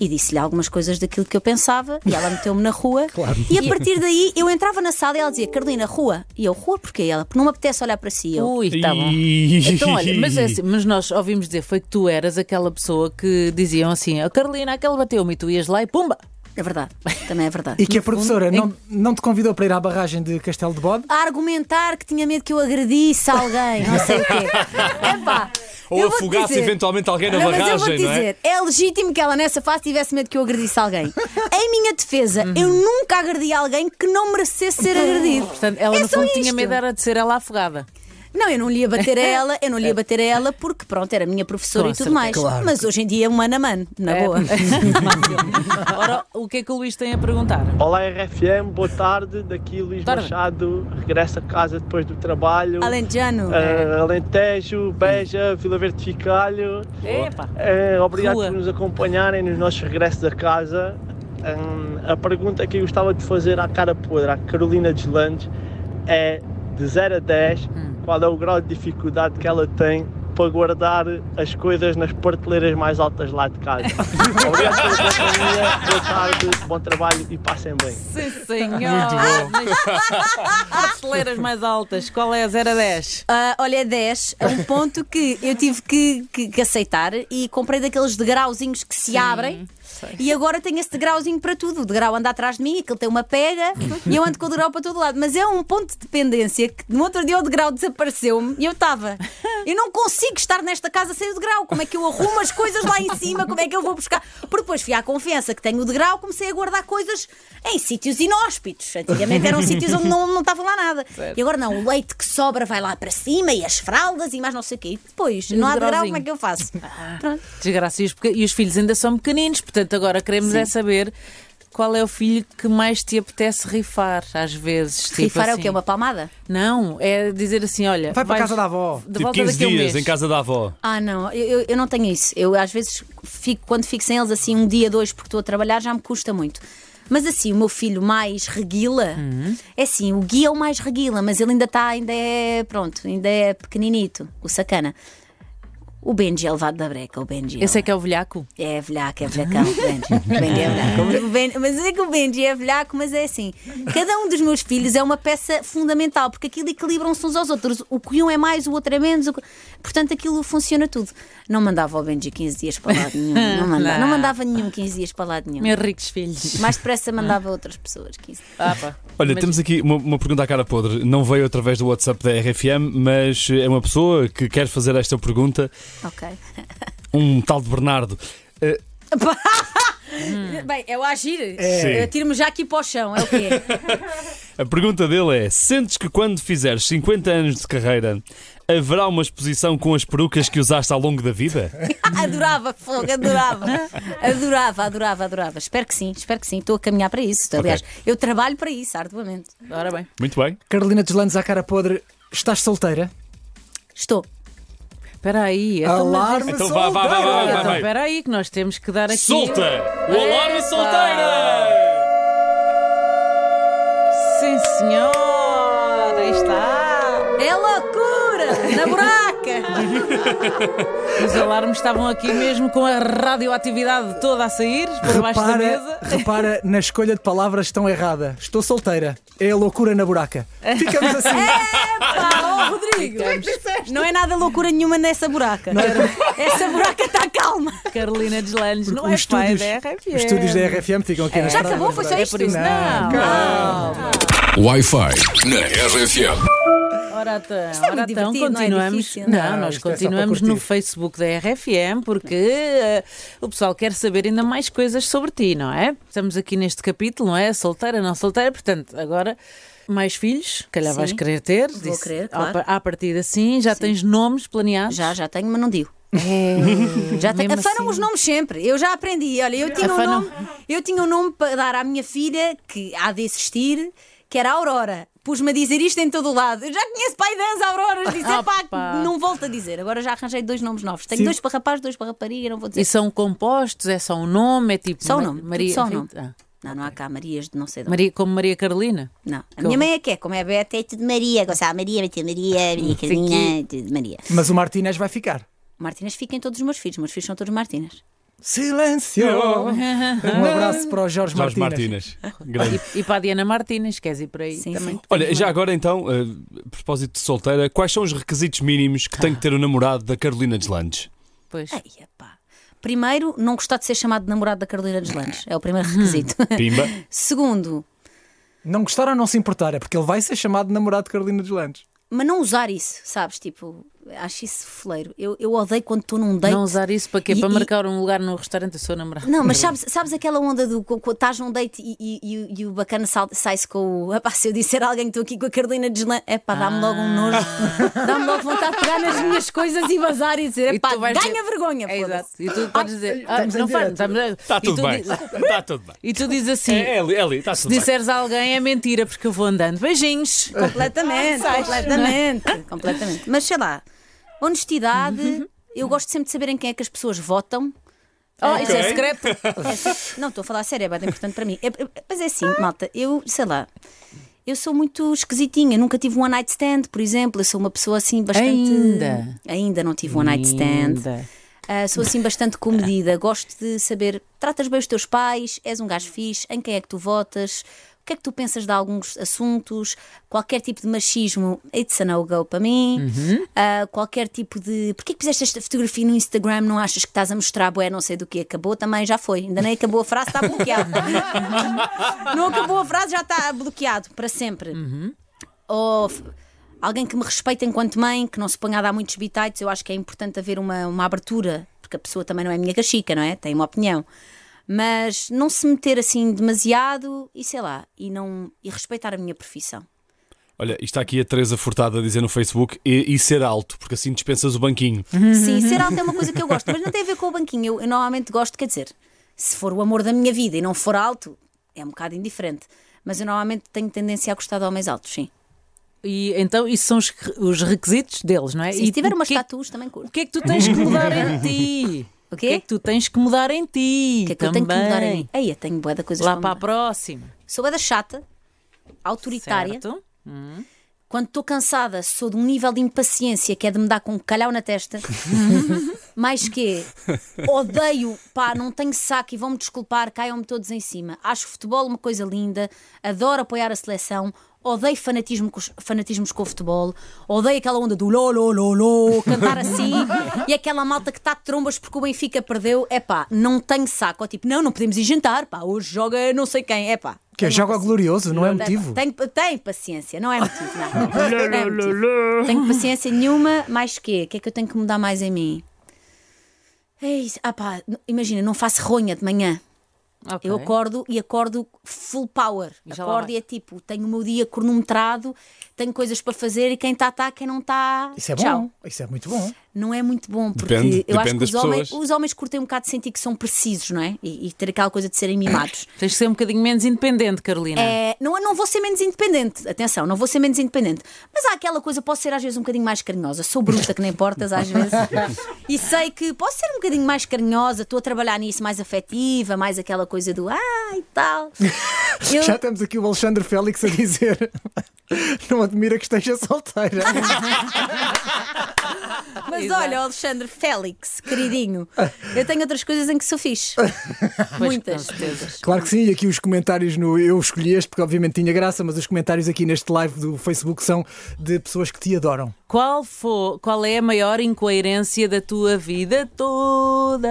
D: e disse-lhe algumas coisas daquilo que eu pensava e ela meteu-me na rua. E a partir daí eu entrava na sala e ela dizia: Carolina, rua. E eu, rua porquê? E ela, porque não me apetece olhar para si. E Eu,
B: Ui, tá bom. Então, olha, mas, é assim, mas nós ouvimos dizer foi que tu eras aquela pessoa que diziam assim: a Carolina, aquele bateu-me e tu ias lá e pumba!
D: É verdade, também é verdade.
E: E que a professora
B: fundo,
E: não, não te convidou para ir à barragem de Castelo de Bode?
D: A argumentar que tinha medo que eu agredisse alguém, não sei o quê. Epá,
C: Ou afogasse
D: dizer-
C: eventualmente alguém na
D: Não, mas eu
C: barragem, não é?
D: dizer, é? legítimo que ela nessa fase tivesse medo que eu agredisse alguém. em minha defesa, eu nunca agredi alguém que não merecesse ser agredido.
B: Portanto, ela
D: É
B: no fundo tinha
D: isto.
B: medo era de ser ela afogada.
D: Não, eu não lhe ia bater a ela, eu não lhe ia bater a ela porque, pronto, era minha professora
B: Com
D: e tudo
B: certeza.
D: mais.
E: Claro.
D: Mas hoje em dia é um mano a mano, na
B: É.
D: boa.
B: Ora, o que é que o Luís tem a perguntar?
J: Olá RFM, boa tarde. Daqui Luís
B: Tarde.
J: Machado, regressa a casa depois do trabalho.
D: Alentejano.
J: Ah, Alentejo, Beja, Vila Verde de Ficalho.
B: Epa!
J: Ah, obrigado
B: Rua.
J: por nos acompanharem nos nossos regressos a casa. Ah, a pergunta que eu gostava de fazer à cara podre, à Carolina Deslandes, é de 0 a 10, qual é o grau de dificuldade que ela tem para guardar as coisas nas prateleiras mais altas lá de casa. Obrigado pela companhia, boa tarde, bom trabalho e passem bem.
B: Sim, senhor! Nas prateleiras mais altas, qual é a 0 a 10?
D: Ah, olha, é 10, é um ponto que eu tive que, que- que aceitar e comprei daqueles degrauzinhos que se abrem. E agora tenho esse degrauzinho para tudo. O degrau anda atrás de mim, aquele tem uma pega e eu ando com o degrau para todo lado. Mas é um ponto de dependência que no outro dia o degrau desapareceu-me e eu estava. Eu não consigo estar nesta casa sem o degrau. Como é que eu arrumo as coisas lá em cima? Como é que eu vou buscar? Porque depois fui à confiança que tenho o degrau, comecei a guardar coisas em sítios inóspitos. Antigamente eram sítios onde não, não estava lá nada. E agora não, o leite que sobra vai lá para cima e as fraldas e mais não sei o quê. E depois,
B: E
D: não há degrau, como é que eu faço? Pronto.
B: Desgraça, e os, e os filhos ainda são pequeninos, portanto agora queremos é saber qual é o filho que mais te apetece rifar, às vezes. tipo
D: Rifar é o
B: assim.
D: quê? Uma palmada?
B: Não, é dizer assim: olha.
E: Vai para a casa da avó.
B: De
C: Tipo
B: volta
C: 15
B: daqui a um
C: dias
B: mês.
C: em casa da avó.
D: Ah, não, eu, eu- não tenho isso. Eu às vezes fico, quando fico sem eles assim um dia, dois, porque estou a trabalhar, já me custa muito. Mas assim, o meu filho mais reguila, é assim, o Gui é o mais reguila, mas ele ainda está, ainda é, pronto, ainda é pequeninito, o sacana. O Benji é levado da breca, o Benji.
B: Esse é que é o velhaco?
D: É velhaco, é velhacão, o Benji. O Benji é velhaco. O Ben- Mas é que o Benji é velhaco, mas é assim. Cada um dos meus filhos é uma peça fundamental, porque aquilo equilibram-se uns aos outros. O que um é mais, o outro é menos. o Portanto, aquilo funciona tudo. Não mandava o Benji 15 dias para lado nenhum. Não, manda-
B: Não.
D: não mandava nenhum 15 dias para lado nenhum.
B: Meus ricos filhos.
D: Mais depressa mandava outras pessoas. 15
B: Ah, pá.
C: Olha,
B: Mas-
C: temos aqui uma, uma pergunta à cara podre. Não veio através do WhatsApp da RFM, mas é uma pessoa que quer fazer esta pergunta,
D: Ok.
C: um tal de Bernardo. Eh,
D: Bem, é o agir.
C: Sim.
D: Tiro-me já aqui para o chão, é o quê?
C: A pergunta dele é: sentes que quando fizeres 50 anos de carreira haverá uma exposição com as perucas que usaste ao longo da vida?
D: adorava, fogo, adorava. Adorava, adorava, adorava. Espero que sim, espero que sim. Estou a caminhar para isso. Aliás, eu trabalho para isso, arduamente.
B: Ora bem.
C: Muito bem.
E: Carolina Deslandes à cara podre, estás solteira?
D: Estou.
B: Espera aí. Então, mas
E: Alarme
C: Então vá, vá, vá, vá,
E: solteira!
C: vá,
B: Então,
C: vai.
B: espera aí, que nós temos que dar aqui.
C: Solta! O alarme
B: Epa!
C: solteira!
B: Sim, senhor! Aí está!
D: É loucura! Na buraca!
B: Os alarmes estavam aqui mesmo com a radioatividade toda a sair por baixo da mesa.
E: Repara, na escolha de palavras tão errada. Estou solteira. É a loucura na buraca. Ficamos assim.
D: Oh, Rodrigo! Não é nada loucura nenhuma nessa buraca. Essa buraca está calma.
B: Carolina Deslandes, não
E: os
B: é pai
E: estúdios,
B: da RFM.
E: os estúdios da RFM ficam aqui na
D: Já acabou? Foi só.
B: É isso.
E: Não,
B: Não,
E: calma.
A: Wi-Fi na RFM.
B: Ora então,
D: é
B: ora
D: muito
B: então
D: divertido, não é
B: continuamos.
D: difícil.
B: não,
E: Não,
B: nós
E: isto é
B: continuamos no
E: curtir.
B: Facebook da RFM porque eh, o pessoal quer saber ainda mais coisas sobre ti, não é? Estamos aqui neste capítulo, não é? Solteira, não solteira, portanto, agora. Mais filhos, calhar
D: Sim.
B: vais querer ter.
D: Vou querer,
B: à
D: claro.
B: À partida, sim. Já tens nomes planeados?
D: Já, já tenho, mas não digo.
B: É,
D: Já tenho. Afanam
B: assim.
D: os nomes sempre. Eu já aprendi. Olha, eu tinha, um nome, eu tinha um nome para dar à minha filha que há de existir, que era Aurora. Pus-me a dizer isto em todo o lado. Eu já conheço pai das Auroras. Disse,
B: Ah,
D: "Epá,
B: pá.
D: não volto a dizer. Agora já arranjei dois nomes novos. Tenho
E: Sim.
D: dois para rapaz, dois para rapariga. Não vou dizer.
B: E são compostos? É só um nome? É tipo.
D: Só um nome,
B: Maria,
D: só um nome.
B: Ah,
D: Não, não há cá Marias de não sei de onde.
B: Maria, como Maria Carolina?
D: Não. A
B: Que
D: minha mãe é que é, como é Beta, é tudo Maria. Gonçalo Maria, Maria, Maria, Maria Carolina, tudo Maria.
E: Mas o Martínez vai ficar.
D: Martínez fica em todos os meus filhos. Meus filhos são todos Martínez.
E: Silêncio! Um abraço para o Jorge,
C: Jorge
E: Martínez.
C: Martínez. Grande.
B: E, e para a Diana Martínez, queres ir por aí
D: Sim,
B: também?
D: sim.
C: Olha, já agora então, eh, a propósito de solteira, quais são os requisitos mínimos que tem que ter o namorado da Carolina Deslandes?
B: Pois.
D: Ei, epá. Primeiro, não gostar de ser chamado de namorado da Carolina Deslandes. É o primeiro requisito.
C: Pimba.
D: Segundo,
E: Não gostar ou não se importar, é porque ele vai ser chamado de namorado de Carolina Deslandes.
D: mas não usar isso, sabes? Tipo, acho isso fleiro. Eu, eu odeio quando estou num date.
B: Não usar isso para quê?
D: E-
B: para
D: e-
B: marcar um lugar no restaurante do seu namorado.
D: Não, mas sabes, sabes aquela onda do estás num date e, e- e- e o bacana sal- sai-se com o. Epá, se eu disser a alguém que estou aqui com a Carolina Deslan. Epá, dá-me logo um nojo. Dá-me logo vontade de pegar nas minhas coisas e vazar e dizer:
B: E
D: Epá,
B: tu vais
D: ganha
B: dizer-
D: vergonha.
B: É
D: foda-se."
B: exato. E tu podes dizer. Ah,
E: estamos em
B: não faz.
C: Está
B: e
C: Tá tudo
B: tu
C: bem. Está tudo bem.
B: E tu dizes assim.
C: É, é ali, é está
B: Se
C: tudo bem.
B: disseres a alguém é mentira, porque eu vou andando. Beijinhos.
D: Completamente, completamente, completamente. Mas sei lá, honestidade, eu gosto sempre de saber em quem é que as pessoas votam.
B: Oh, isso é secreto.
D: É, não, estou a falar a sério, é bem importante para mim. É- é- mas é assim, malta, eu sei lá. Eu sou muito esquisitinha, nunca tive um one night stand, por exemplo. Eu sou uma pessoa assim bastante.
B: Ainda?
D: Ainda não tive um one night stand.
B: Ainda.
D: Ah, sou assim bastante comedida. Gosto de saber. Tratas bem os teus pais, és um gajo fixe, em quem é que tu votas, que é que tu pensas de alguns assuntos, qualquer tipo de machismo, it's a no-go para mim. Ah, qualquer tipo de. Porquê que fizeste esta fotografia no Instagram? Não achas que estás a mostrar bué, não sei do que acabou? Também já foi. Ainda nem acabou a frase, está bloqueado. não acabou a frase, já está bloqueado para sempre. Ou f- alguém que me respeite enquanto mãe, que não se ponha a dar muitos bitites, eu acho que é importante haver uma, uma abertura, porque a pessoa também não é minha cachica, não é? Tem uma opinião. Mas não se meter assim demasiado e sei lá, e, não, e respeitar a minha profissão.
C: Olha, está aqui a Teresa Furtada a dizer no Facebook e, e ser alto, porque assim dispensas o banquinho.
D: Sim, ser alto é uma coisa que eu gosto, mas não tem a ver com o banquinho. Eu, eu normalmente gosto, quer dizer, se for o amor da minha vida e não for alto, é um bocado indiferente. Mas eu normalmente tenho tendência a gostar de homens altos, sim.
B: E então, isso são os, os requisitos deles, não é?
D: Sim,
B: e
D: se tiver
B: o
D: umas
B: que,
D: tatuas, também curto.
B: o que é que tu tens que mudar em ti?
D: O
B: O que é que tu tens que mudar em ti?
D: O que é que eu tenho que mudar
B: também?
D: em mim? Ei, eu tenho boa da coisa
B: Lá para a próxima.
D: Sou bué da chata, autoritária.
B: Certo?
D: Quando estou cansada, sou de um nível de impaciência que é de me dar com um calhau na testa. Mais que odeio, pá, não tenho saco e vão-me desculpar, caiam-me todos em cima. Acho futebol uma coisa linda, adoro apoiar a seleção. Odeio fanatismo fanatismos com o futebol, odeio aquela onda do lo, lo, lo, lo, cantar assim e aquela malta que está de trombas porque o Benfica perdeu. É pá, não tenho saco. Ou tipo, não, não podemos ir jantar, pá, hoje joga não sei quem. É pá,
E: Que é joga glorioso, não é motivo.
D: Tem, tem paciência, não é motivo, não. Não é motivo. Tenho paciência nenhuma, mais que O que é que eu tenho que mudar mais em mim? É isso. Ah pá, imagina, não faço ronha de manhã.
B: Ok.
D: Eu acordo e acordo full power.
B: Já
D: acordo e é tipo, tenho o meu dia cronometrado, tenho coisas para fazer e quem está, está, quem não está.
E: Isso é
D: tchau.
E: bom. Isso é muito bom.
D: Não é muito bom, porque
C: Depende-
D: eu acho
C: depende
D: que os homens, os homens curtem um bocado de sentir que são precisos, não é? E, e ter aquela coisa de serem mimados.
B: Tens de ser um bocadinho menos independente, Carolina.
D: É, não, não vou ser menos independente, atenção, não vou ser menos independente. Mas há aquela coisa, posso ser às vezes um bocadinho mais carinhosa. Sou bruta que nem portas às vezes. e sei que posso ser um bocadinho mais carinhosa, estou a trabalhar nisso, mais afetiva, mais aquela coisa do ah e tal. Eu-
E: Já temos aqui o Alexandre Félix a dizer: Não admira que esteja solteira.
D: Mas
B: Exato.
D: olha, Alexandre Félix, queridinho, eu tenho outras coisas em que sou fixe. Muitas.
E: Claro que sim, e aqui os comentários no. Eu escolhi este porque obviamente tinha graça, mas os comentários aqui neste live do Facebook são de pessoas que te adoram.
B: Qual, for, qual é a maior incoerência da tua vida toda?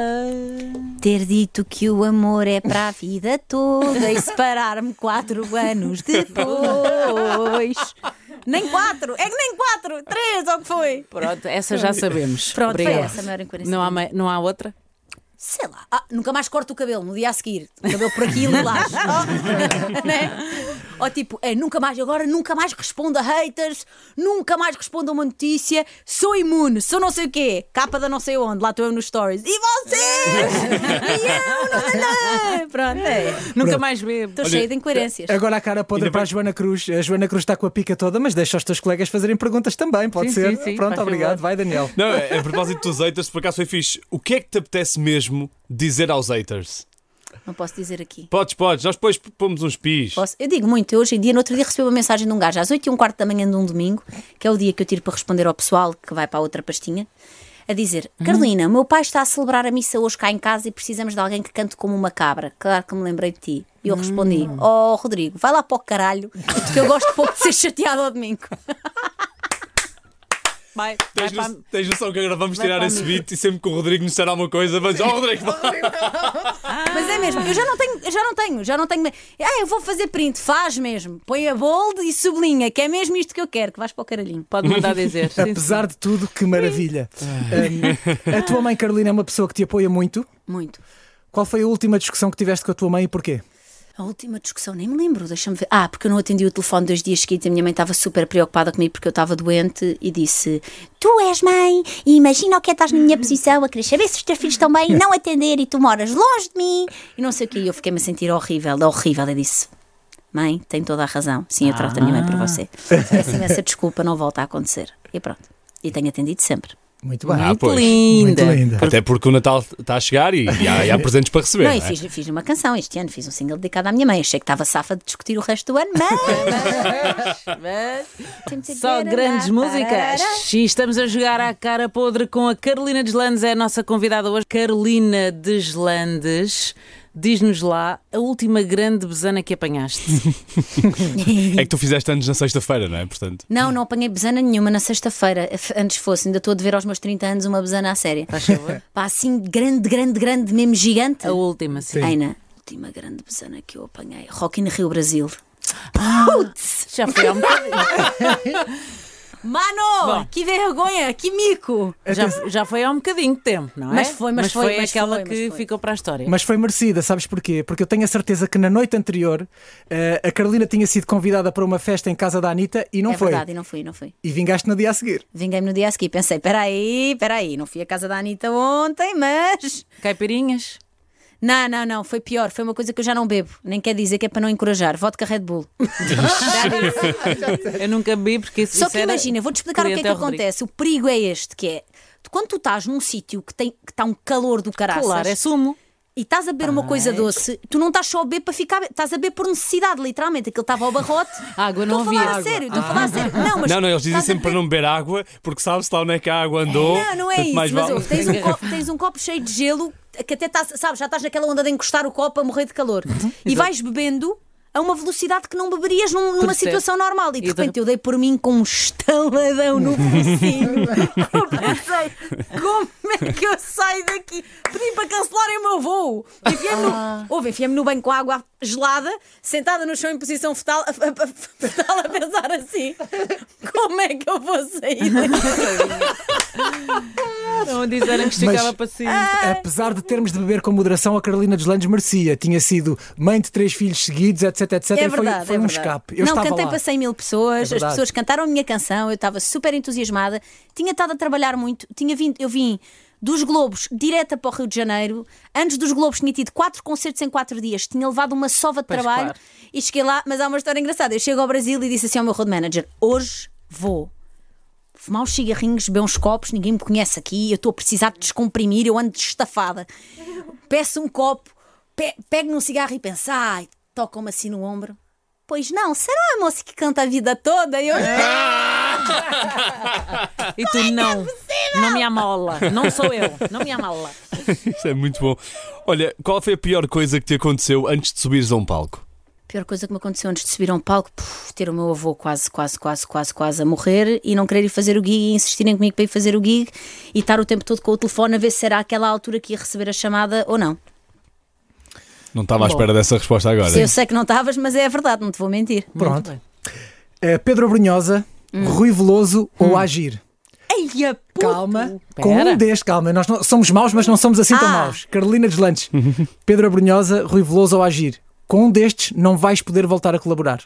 D: Ter dito que o amor é para a vida toda e separar-me quatro anos depois. Nem quatro, é que nem quatro, três, ou o que foi?
B: Pronto, essa já sabemos.
D: Pronto,
B: Obrigada.
D: foi essa a maior incoerência.
B: Não há, não há outra?
D: Sei lá, ah, nunca mais corto o cabelo no dia a seguir. O cabelo por aqui e lilás. Né? Ou tipo, é, nunca mais, agora nunca mais respondo a haters, nunca mais respondo a uma notícia, sou imune, sou não sei o quê, capa da não sei onde, lá estou eu nos stories. E vocês? e eu? Não sei nada. Pronto, é.
B: Nunca mais bebo.
D: Estou cheia de incoerências.
E: Agora a cara podre
C: Ainda
E: para a Joana Cruz. A Joana Cruz está com a pica toda, mas deixa os teus colegas fazerem perguntas também, pode
B: Sim,
E: ser.
B: sim, sim,
E: Pronto, obrigado.
B: favor.
E: Vai, Daniel.
C: Não, é, a propósito dos haters, por acaso foi fixe. O que é que te apetece mesmo dizer aos haters?
D: Não posso dizer aqui.
C: Podes, podes, nós depois pomos uns pis.
D: Posso? Eu digo muito, eu hoje em dia, no outro dia recebi uma mensagem de um gajo às 8 e um quarto da manhã de um domingo, que é o dia que eu tiro para responder ao pessoal que vai para a outra pastinha, a dizer: Carolina, o meu pai está a celebrar a missa hoje cá em casa e precisamos de alguém que cante como uma cabra. Claro que me lembrei de ti. E eu respondi: Oh, Rodrigo, vai lá para o caralho, que eu gosto pouco de ser chateado ao domingo.
B: Vai, vai
C: Tens,
B: para
C: no- tens noção que agora vamos
B: Vai
C: tirar
B: para
C: esse beat e sempre que o Rodrigo nos disser alguma coisa, vamos. Oh, Rodrigo, vai.
D: Mas é mesmo, eu já não tenho, eu já não tenho, já não tenho. Ah, eu vou fazer print, faz mesmo. Põe a bold e sublinha, que é mesmo isto que eu quero, que vais para o caralhinho.
B: Pode mandar dizer. Sim,
E: Apesar de tudo, que maravilha. Um, a tua mãe Carolina é uma pessoa que te apoia muito.
D: Muito.
E: Qual foi a última discussão que tiveste com a tua mãe e porquê?
D: A última discussão, nem me lembro, deixa-me ver. Ah, porque eu não atendi o telefone dois dias seguidos e a minha mãe estava super preocupada comigo porque eu estava doente e disse: Tu és mãe e imagina o que é estás na minha posição a querer saber se os teus filhos estão bem e não atender e tu moras longe de mim e não sei o quê. E eu fiquei-me a sentir horrível, horrível. Eu disse: Mãe, tem toda a razão. Sim, eu trato a minha mãe por você. Peço imensa desculpa, não volta a acontecer. E pronto. E tenho atendido sempre.
E: Muito bem.
C: Ah,
B: Muito
C: pois.
B: linda.
E: Muito linda.
C: Até porque o Natal está a chegar e, e há, e há presentes para receber.
D: Não,
C: Não, é?
D: fiz, fiz uma canção este ano, fiz um single dedicado à minha mãe. Achei que estava safa de discutir o resto do ano, mas.
B: Só grandes músicas. E estamos a jogar à cara podre com a Carolina Deslandes, é a nossa convidada hoje. Carolina Deslandes, diz-nos lá a última grande besana que apanhaste.
C: É que tu fizeste anos na sexta-feira, não é? Portanto.
D: Não, não apanhei besana nenhuma na sexta-feira. Antes fosse, ainda estou a dever aos meus 30 anos uma besana à séria.
B: Faz favor.
D: Pá, assim, grande, grande, grande, mesmo gigante.
B: A última, sim.
D: Aina, última grande besana que eu apanhei. Rock in Rio Brasil.
B: Já foi há um bocadinho.
D: Mano,
B: Bom.
D: que vergonha, que mico.
B: Já, já foi há um bocadinho de tempo, não é?
D: Mas foi, mas foi, mas
B: aquela
D: foi, mas
B: que
D: foi.
B: ficou para a história.
E: Mas foi merecida, sabes porquê? Porque eu tenho a certeza que na noite anterior eh, a Carolina tinha sido convidada para uma festa em casa da Anitta e não
D: é
E: foi.
D: verdade, e não fui, não fui.
E: E vingaste no dia a seguir.
D: Vinguei-me no dia a seguir. Pensei, peraí, peraí, não fui à casa da Anitta ontem, mas.
B: Caipirinhas?
D: Não, não, não, foi pior. Foi uma coisa que eu já não bebo. Nem quer dizer que é para não encorajar. Vodka Red Bull.
B: Eu nunca bebi porque isso
D: Só que imagina, vou-te explicar o que é que acontece. O perigo é este, que é quando tu estás num sítio que tem que está um calor do caraças,
B: Claro, é sumo.
D: E estás a beber uma coisa doce, tu não estás só a beber para ficar. Estás a beber por necessidade, literalmente. Aquilo estava ao barrote.
B: Água não
D: Estou a falar
B: havia.
D: a sério, estou a falar a sério. Não, mas
C: Não, não, eles dizem
D: estás a
C: sempre para
D: beber-
C: não beber água, porque sabes lá onde é que a água andou.
D: Não, não é
C: portanto,
D: isso.
C: mais
D: Mas
C: vale-
D: ouve, tens, um copo, tens um copo cheio de gelo que até estás, sabes, já estás naquela onda de encostar o copo a morrer de calor. E vais bebendo a uma velocidade que não beberias num- numa
B: Percebo.
D: situação normal. E de
B: E de
D: repente eu dei por mim com um estaladão no focinho. eu pensei, como é que eu saio daqui? Pedi para meu voo. Enfiei-me no, ouve, enfiei-me no banho com água gelada, sentada no chão em posição fetal, a, a- a- fetal, a pensar assim: como é que eu vou sair daqui?
B: Não disseram que esticava para cima.
E: Apesar de termos de beber com moderação, a Carolina Deslandes merecia. Tinha sido mãe de três filhos seguidos, etc, etc.
D: É
E: e foi,
D: verdade,
E: foi
D: é
E: um
D: verdade.
E: escape. Eu
D: não, cantei
E: lá.
D: para 100 mil pessoas,
E: É
D: as
E: verdade.
D: pessoas cantaram a minha canção, eu estava super entusiasmada, tinha estado a trabalhar muito, tinha vindo, eu vim dos Globos direta para o Rio de Janeiro. Antes dos Globos tinha tido quatro concertos em quatro dias, tinha levado uma sova de
B: Pois,
D: trabalho
B: claro.
D: e cheguei lá, mas há uma história engraçada. Eu chego ao Brasil e disse assim ao meu road manager: hoje vou. Fumar uns cigarrinhos, beber uns copos, ninguém me conhece aqui, eu estou a precisar de descomprimir, eu ando estafada. Peço um copo, pe pego num cigarro e penso, ai, tocam-me assim no ombro. Pois não, será a moça que canta a vida toda? E Eu...
B: E tu não. Não me amola. Não sou eu. Não me amola.
C: Isso é muito bom. Olha, qual foi a pior coisa que te aconteceu antes de subires a um palco?
D: Pior coisa que me aconteceu antes de subir a um palco, puf, ter o meu avô quase, quase, quase, quase, quase a morrer e não querer ir fazer o gig e insistirem comigo para ir fazer o gig e estar o tempo todo com o telefone a ver se era aquela altura que ia receber a chamada ou não.
C: Não estava à espera dessa resposta agora.
D: Eu sei que não estavas, mas é a verdade, não te vou mentir.
E: Pronto. Eh, Pedro Brunhosa,
D: Hum.
E: Rui Veloso ou Agir?
D: Ei, a puto.
E: Calma, com
B: Pera.
E: um destes, calma, nós não- somos maus, mas não somos assim tão
D: Ah.
E: maus. Carolina Deslandes, Pedro Abrunhosa, Rui Veloso ou Agir. Com um destes não vais poder voltar a colaborar.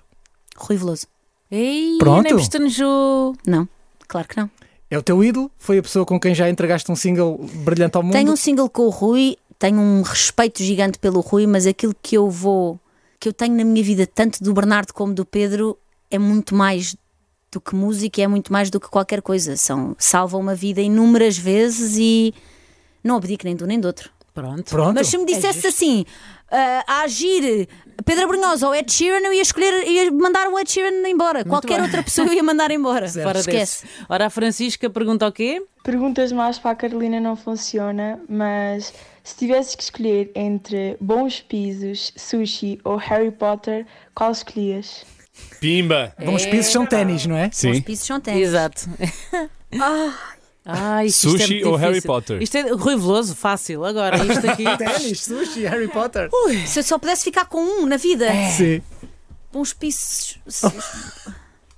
D: Rui Veloso.
B: Ei,
E: Pronto.
B: nem pestanejo.
D: Não, claro que não.
E: É o teu ídolo? Foi a pessoa com quem já entregaste um single brilhante ao mundo?
D: Tenho um single com o Rui, tenho um respeito gigante pelo Rui, mas aquilo que eu vou, que eu tenho na minha vida, tanto do Bernardo como do Pedro, é muito mais do que música, é muito mais do que qualquer coisa. São, salvam uma vida inúmeras vezes e não abdico nem de um nem do outro.
B: Pronto.
E: Pronto.
D: Mas se me dissesse assim, ah, a agir Pedro Abrunhosa ou Ed Sheeran, eu ia escolher, ia mandar o Ed Sheeran embora. Qualquer
B: bem.
D: outra pessoa eu ia mandar embora.
B: Fora
D: Esquece.
B: desse. Ora, a Francisca pergunta o quê?
I: Perguntas mais para a Carolina não funciona, mas se tivesses que escolher entre bons pisos, sushi ou Harry Potter, qual escolhias?
C: Pimba!
E: Bons pisos são ténis, não é?
C: Sim.
D: pisos são ténis.
B: Exato. Ai, isto
C: Sushi
B: é muito
C: ou Harry. Potter?
B: Isto é Rui Veloso, fácil. Agora, isto aqui.
E: Ténis, sushi, Harry Potter.
D: Se eu só pudesse ficar com um na vida,
E: Sim.
D: uns pisos.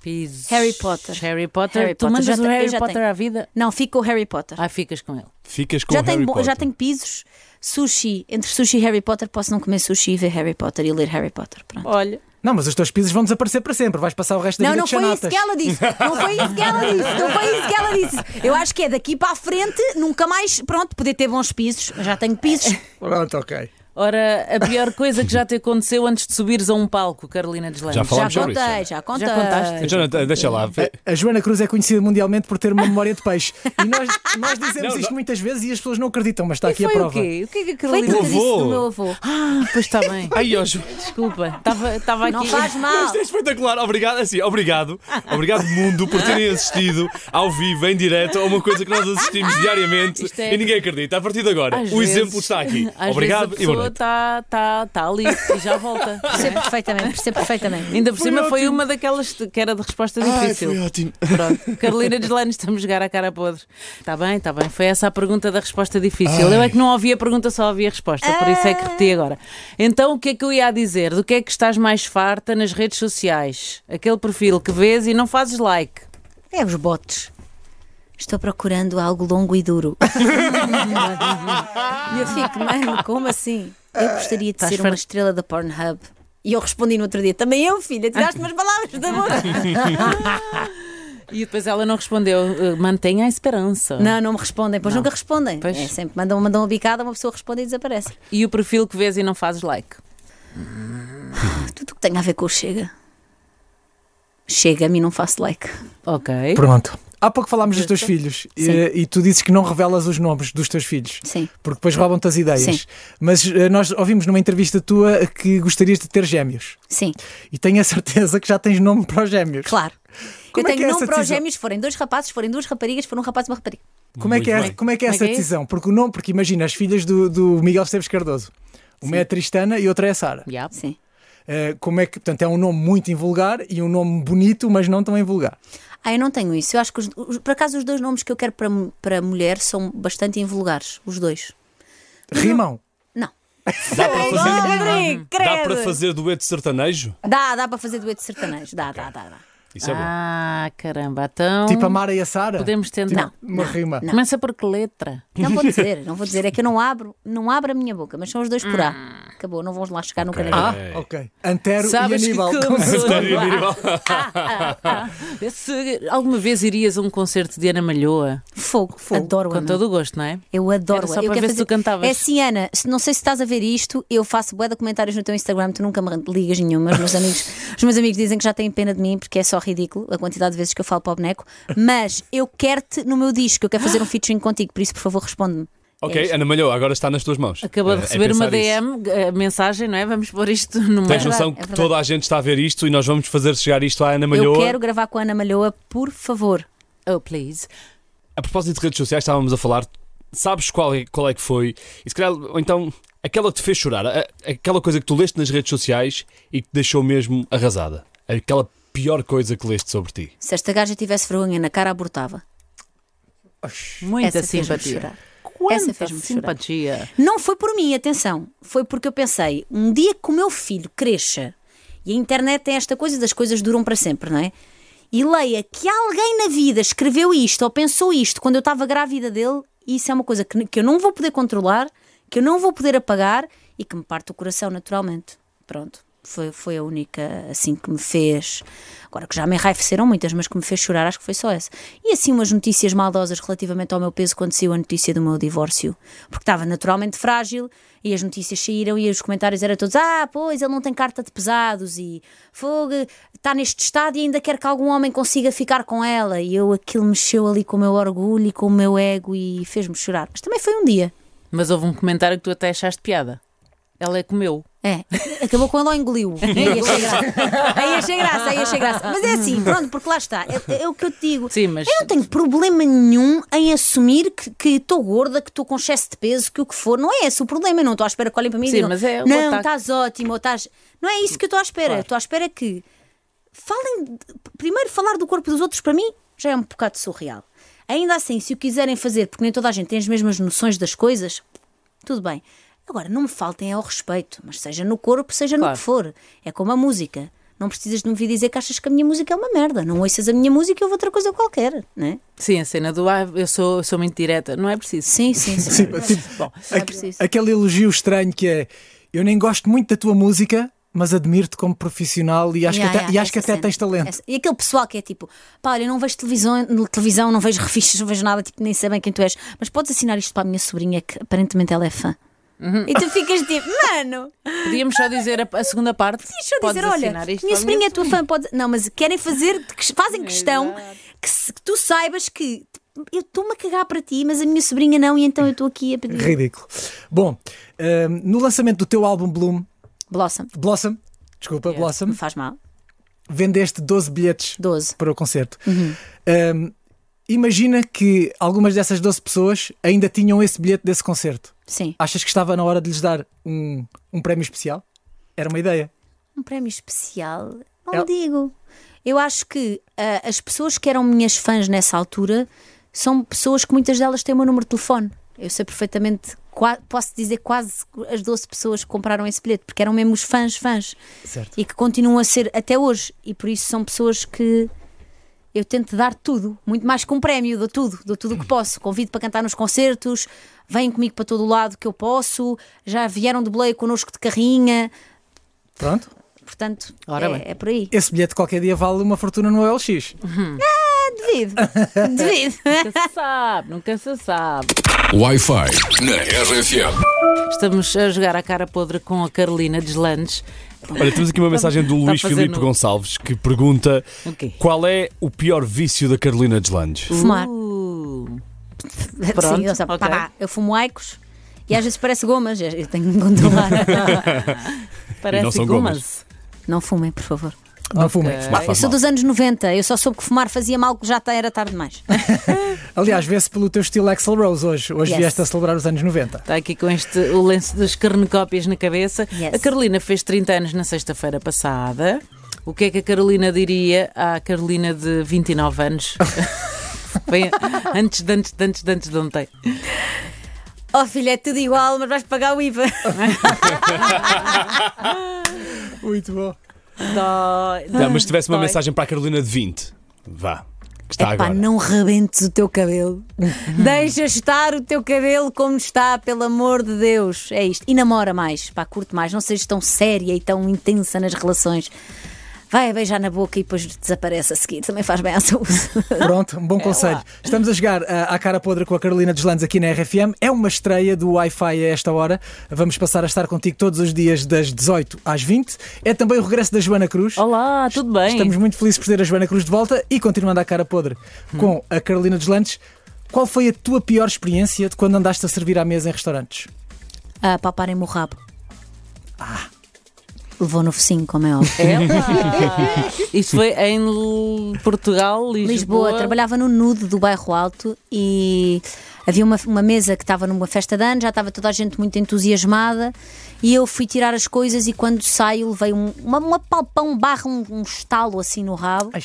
B: Pisos.
D: Harry Potter.
B: Harry Potter.
D: Harry
B: tu
D: Potter.
B: mandas
D: Já
B: o
D: te- eu
B: Harry
D: já
B: Potter
D: tenho.
B: à vida?
D: Não, fico com o Harry Potter.
B: Ah, ficas com ele.
C: Ficas com
D: já,
C: o Harry
D: tenho, bo-
C: Potter.
D: já tenho pisos. Sushi, entre sushi e Harry Potter, posso não comer sushi e ver Harry Potter e ler Harry Potter. Pronto.
B: Olha.
E: Não, mas os teus pisos vão desaparecer para sempre. Vais passar o resto da
D: Não,
E: vida
D: não
E: de
D: foi isso
E: chanatas.
D: que ela disse. Não foi isso que ela disse. Não foi isso que ela disse. Eu acho que é daqui para a frente, nunca mais, pronto, poder ter bons pisos. Eu já tenho pisos.
E: Pronto, ok.
B: Ora, a pior coisa que já te aconteceu antes de subires a um palco, Carolina Deslandes.
C: Já
D: Já
C: sobre isso.
D: contei, já contei.
B: Já contaste?
C: Jonathan, deixa lá.
E: A Joana Cruz é conhecida mundialmente por ter uma memória de peixe. E nós, nós dizemos
C: Não,
E: isto
C: não.
E: muitas vezes e as pessoas não acreditam, mas está
B: E
E: aqui a
B: foi o
E: prova.
B: quê? O que é que a Carolina
D: disse do meu avô.
B: Ah, pois está bem.
C: Ai,
B: Desculpa. Estava estava aqui.
D: Não faz mal.
C: Isto é espetacular. Obrigado, assim, obrigado. Obrigado, mundo, por terem assistido ao vivo, em direto, a uma coisa que nós assistimos diariamente
B: é-
C: e ninguém acredita. A partir de agora,
B: Às
C: o
B: vezes-
C: exemplo está aqui.
B: Às
C: Obrigado e
B: a
C: boa noite.
B: Está tá, tá ali e já volta.
D: Percebo perfeitamente, percebo perfeitamente.
B: Ainda por
C: Foi
B: cima foi
C: ótimo.
B: uma daquelas que era de resposta
C: Ai,
B: difícil.
C: foi ótimo.
B: Pronto, Carolina Deslane, estamos a jogar a cara podre. Está bem, está bem. Foi essa a pergunta da resposta difícil. Eu é que não ouvi a pergunta, só ouvi a resposta, por isso é que repeti agora. Então, o que é que eu ia dizer? Do que é que estás mais farta nas redes sociais? Aquele perfil que vês e não fazes like.
D: É os botes. Estou procurando algo longo e duro. e eu fico, mano, como assim? Eu gostaria de ser uma estrela da Pornhub. E eu respondi no outro dia, também eu, filha, tiraste umas palavras da boca.
B: E depois ela não respondeu. "Uh, Mantenha a esperança.
D: Não, não me respondem, pois
B: Não.
D: nunca respondem.
B: Pois.
D: É sempre mandam, mandam uma bicada, uma pessoa responde e desaparece.
B: E o perfil que vês e não fazes like.
D: Tudo o que tem a ver com o Chega. Chega, a mim não faço like.
B: Ok.
E: Pronto. Há pouco falámos dos teus filhos
D: Sim.
E: eh, e, tu dizes que não revelas os nomes dos teus filhos.
D: Sim.
E: Porque depois roubam-te as ideias.
D: Sim.
E: Mas eh, nós ouvimos numa entrevista tua que gostarias de ter gêmeos.
D: Sim,
E: E tenho a certeza que já tens nome para os gêmeos.
D: claro.
E: Como
D: eu
E: é que
D: tenho
E: é
D: nome
E: essa
D: para os
E: decisão?
D: gêmeos, forem dois rapazes, forem duas raparigas, se for um rapaz e uma rapariga.
E: Como é que é,
C: Muito bem.
E: como é, que é
B: Como é
E: essa
B: que é isso?
E: decisão? Porque o nome, porque imagina, as filhas do, do Miguel Esteves Cardoso. Uma é a Tristana e outra é a Sara.
B: Yeah.
D: Sim.
E: Eh, como é que, portanto, é um nome muito invulgar e um nome bonito, mas não tão invulgar.
D: Ah, eu não tenho isso. Eu acho que, os- os- por acaso, os dois nomes que eu quero para, para mulher são bastante invulgares. Os dois.
E: Rimam.
D: Não.
C: Dá para fazer, dá para fazer dueto sertanejo?
D: Dá, dá para fazer dueto sertanejo. Dá, dá, dá. dá.
C: Isso é bom.
B: Ah, caramba. Então.
E: Tipo a Mara e a Sara.
B: Podemos tentar.
E: Uma rima.
B: Começa por que letra?
D: Não vou dizer, não vou dizer. É que eu não abro, não abro a minha boca, mas são os dois por A. Acabou, não vamos lá chegar nunca na
E: Ah,
D: vida.
E: ok. Antero
B: Sabes
E: e
B: que
E: Aníbal.
B: começou
C: Sério, Aníbal?
B: Se alguma vez irias a um concerto de Ana Malhoa?
D: Fogo, adoro
B: Com
D: Ana.
B: todo o gosto, não é?
D: Eu adoro
B: Era só
D: eu
B: para ver se
D: fazer...
B: tu cantavas.
D: É assim, Ana, se- não sei se estás a ver isto, eu faço bué de comentários no teu Instagram, tu nunca me ligas nenhuma. Os meus amigos, os meus amigos dizem que já têm pena de mim porque é só ridículo a quantidade de vezes que eu falo para o boneco. Mas eu quero-te no meu disco, eu quero fazer um featuring contigo, por isso, por favor, responde-me.
C: Ok,
D: É.
C: Ana Malhou, agora está nas tuas mãos.
B: Acabou de
C: É- é
B: receber uma
C: pensar isso.
B: DM, a mensagem, não é? Vamos pôr isto no
C: Tens noção
D: é
C: que toda a gente está a ver isto e nós vamos fazer chegar isto à Ana
D: Eu
C: Malhoa.
D: quero gravar com a Ana Malhoa, por favor.
B: Oh, please.
C: A propósito de redes sociais, estávamos a falar. Sabes qual é, qual é que foi? E se calhar, ou então, aquela que te fez chorar, a- aquela coisa que tu leste nas redes sociais e que te deixou mesmo arrasada. Aquela pior coisa que leste sobre ti.
D: Se esta gaja tivesse vergonha na cara, abortava.
B: Muita
D: Essa
B: simpatia. Quanta
D: Essa chorar.
B: simpatia.
D: Não foi por mim, atenção. Foi porque eu pensei, um dia que o meu filho cresça, e a internet tem esta coisa das coisas duram para sempre, não é? E leia que alguém na vida escreveu isto ou pensou isto quando eu estava grávida dele, isso é uma coisa que, que eu não vou poder controlar, que eu não vou poder apagar e que me parte o coração naturalmente. Pronto. Foi, foi a única assim que me fez. Agora que já me enraiveceram muitas, mas que me fez chorar, acho que foi só essa. E assim umas notícias maldosas relativamente ao meu peso quando saiu a notícia do meu divórcio. Porque estava naturalmente frágil e as notícias saíram e os comentários eram todos: Ah, pois, ele não tem carta de pesados e fogo, está neste estado e ainda quer que algum homem consiga ficar com ela. E eu aquilo mexeu ali com o meu orgulho e com o meu ego e fez-me chorar. Mas também foi um dia.
B: Mas houve um comentário que tu até achaste piada. Ela é comeu.
D: É, acabou quando ela engoliu. Aí achei graça. Aí achei graça, aí achei graça. Mas é assim, pronto, porque lá está. É, é o que eu te digo.
B: Sim, mas-
D: Eu não tenho problema nenhum em assumir que estou gorda, que estou com excesso de peso, que o que for. Não é esse o problema. Eu não estou à espera que olhem para mim e
B: Sim,
D: digam:
B: mas é
D: Não, estás ótimo, ou estás. Não é isso que eu estou à espera. Eu Estou à espera que falem. Primeiro, falar do corpo dos outros, para mim, já é um bocado surreal. Ainda assim, se o quiserem fazer, porque nem toda a gente tem as mesmas noções das coisas, tudo bem. Agora, não me faltem ao respeito, mas seja no corpo, seja
B: Claro.
D: no que for. É como a música. Não precisas de me vir dizer que achas que a minha música é uma merda. Não ouças a minha música e ouve outra coisa qualquer, não é?
B: Sim, a cena do ah, eu sou, eu sou muito direta. Não é preciso.
D: Sim, sim, sim.
E: Sim, tipo,
B: Bom,
D: é preciso.
E: aquele elogio estranho que é eu nem gosto muito da tua música, mas admiro-te como profissional e acho
D: Yeah,
E: que até,
D: yeah,
E: e acho que até
D: cena.
E: tens talento.
D: Essa- E aquele pessoal que é tipo, pá, olha, não vejo televisão, televisão não vejo revistas, não vejo nada, tipo, nem sei bem quem tu és, mas podes assinar isto para a minha sobrinha que aparentemente ela é fã.
B: Uhum.
D: E tu ficas tipo, mano,
B: podíamos só dizer a, a segunda parte.
D: eu
B: Podes
D: dizer, olha, minha sobrinha é tua fã, pode... não, mas querem fazer, fazem questão que, se- que tu saibas que eu estou-me a cagar para ti, mas a minha sobrinha não, e então eu estou aqui a pedir.
E: Ridículo. Bom, hum, no lançamento do teu álbum Bloom,
D: Blossom,
E: Blossom, desculpa, Blossom,
D: não faz mal.
E: vendeste 12 bilhetes
D: 12.
E: para o concerto. Hum, imagina que algumas dessas 12 pessoas ainda tinham esse bilhete desse concerto.
D: Sim.
E: Achas que estava na hora de lhes dar um, um prémio especial? Era uma ideia.
D: Um prémio especial? Não
E: É-
D: digo. Eu acho que ah, as pessoas que eram minhas fãs nessa altura são pessoas que muitas delas têm o meu número de telefone. Eu sei perfeitamente, posso dizer quase as 12 pessoas que compraram esse bilhete, porque eram mesmo os fãs, fãs.
E: Certo.
D: E que continuam a ser até hoje. E por isso são pessoas que eu tento dar tudo, muito mais que um prémio, dou tudo, dou tudo o que posso. Convido para cantar nos concertos, vêm comigo para todo o lado que eu posso, já vieram de boleia connosco de carrinha.
E: Pronto.
D: Portanto,
B: Ora bem.
D: é, é por aí.
E: Esse bilhete qualquer dia vale uma fortuna no OLX.
D: Devido. Devido.
B: Nunca se sabe, nunca se sabe.
A: Wi-Fi na RFM.
B: Estamos a jogar a cara podre com a Carolina Deslandes.
C: Olha, temos aqui uma mensagem do
B: a
C: Luís Filipe
B: no-
C: Gonçalves que pergunta
B: O quê?
C: qual é o pior vício da Carolina Deslandes.
D: Fumar.
B: Uh, Pronto,
D: Sim, eu, só, pá,
B: ok.
D: pá, eu fumo aicos e às vezes parece gomas, eu tenho que me controlar.
B: parece
C: são
B: gomas.
D: não fumem, por favor.
E: Não fumem.
C: Fumar
D: Eu sou
C: mal.
D: dos anos 90, eu só soube que fumar fazia mal, que já tá- era tarde demais.
E: Aliás, vê-se pelo teu estilo Axel Rose hoje. Hoje
D: Yes.
E: vieste a celebrar os anos 90.
B: Está aqui com este, o lenço das carnecópias na cabeça.
D: Yes.
B: A Carolina fez 30 anos na sexta-feira passada. O que é que a Carolina diria à Carolina de 29 anos? Bem, antes, de, antes, de, antes, de, antes de ontem.
D: Oh filho, é tudo igual, mas vais pagar o IVA.
E: Muito bom.
B: Dói,
C: Não, mas se tivesse uma
B: dói.
C: mensagem para a Carolina de 20, vá, que está
D: Epá,
C: agora.
D: não rebentes o teu cabelo. Deixa estar o teu cabelo como está, pelo amor de Deus. É isto. E namora mais, pá, curte mais. Não sejas tão séria e tão intensa nas relações. Vai a beijar na boca e depois desaparece a seguir. Também faz bem à saúde.
E: Pronto, um bom conselho. Estamos a jogar ah, à cara podre com a Carolina Deslandes aqui na RFM. É uma estreia do Wi-Fi a esta hora. Vamos passar a estar contigo todos os dias das 18 às 20. É também o regresso da Joana Cruz.
B: Olá, tudo bem?
E: Estamos muito felizes por ter a Joana Cruz de volta e continuando à cara podre com a Carolina Deslandes. Qual foi a tua pior experiência de quando andaste a servir à mesa em restaurantes?
D: Ah, palparem-me o rabo. Levou no focinho, como é óbvio.
B: Ela. Isto foi em Portugal, Lisboa.
D: Lisboa, trabalhava no nude do bairro Alto e havia uma, uma mesa que estava numa festa de anos, já estava toda a gente muito entusiasmada e eu fui tirar as coisas e quando saio levei um, uma, uma palpão barra um, um estalo assim no rabo
E: Ai,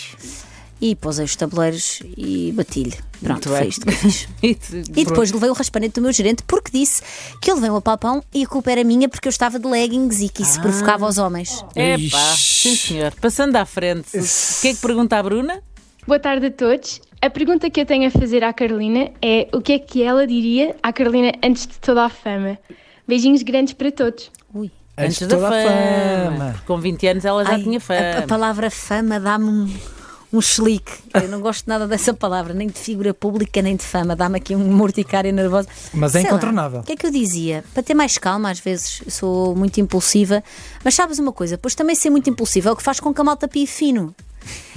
D: e posei os tabuleiros e bati-lhe. Pronto, foi isto que eu fiz.
B: E,
D: E depois levei o raspanete do meu gerente porque disse que eu levei uma palpão e a culpa era minha porque eu estava de leggings e que isso provocava aos homens.
B: Epá,
C: Ixi.
B: sim senhor. Passando à frente, o que é que pergunta a Bruna?
K: Boa tarde a todos. A pergunta que eu tenho a fazer à Carolina é o que é que ela diria à Carolina antes de toda a fama? Beijinhos grandes para todos.
D: Ui.
E: Antes de
B: da
E: fama.
B: Porque Com 20 anos ela já
D: Ai,
B: tinha fama.
D: A, a palavra fama dá-me um, um chelique. Eu não gosto nada dessa palavra, nem de figura pública, nem de fama. Dá-me aqui um morticária nervosa.
E: Mas é
D: Sei lá,
E: incontornável.
D: O que é que eu dizia? Para ter mais calma, às vezes sou muito impulsiva. Mas sabes uma coisa? Pois também ser muito impulsiva é o que faz com que a malta pie fino.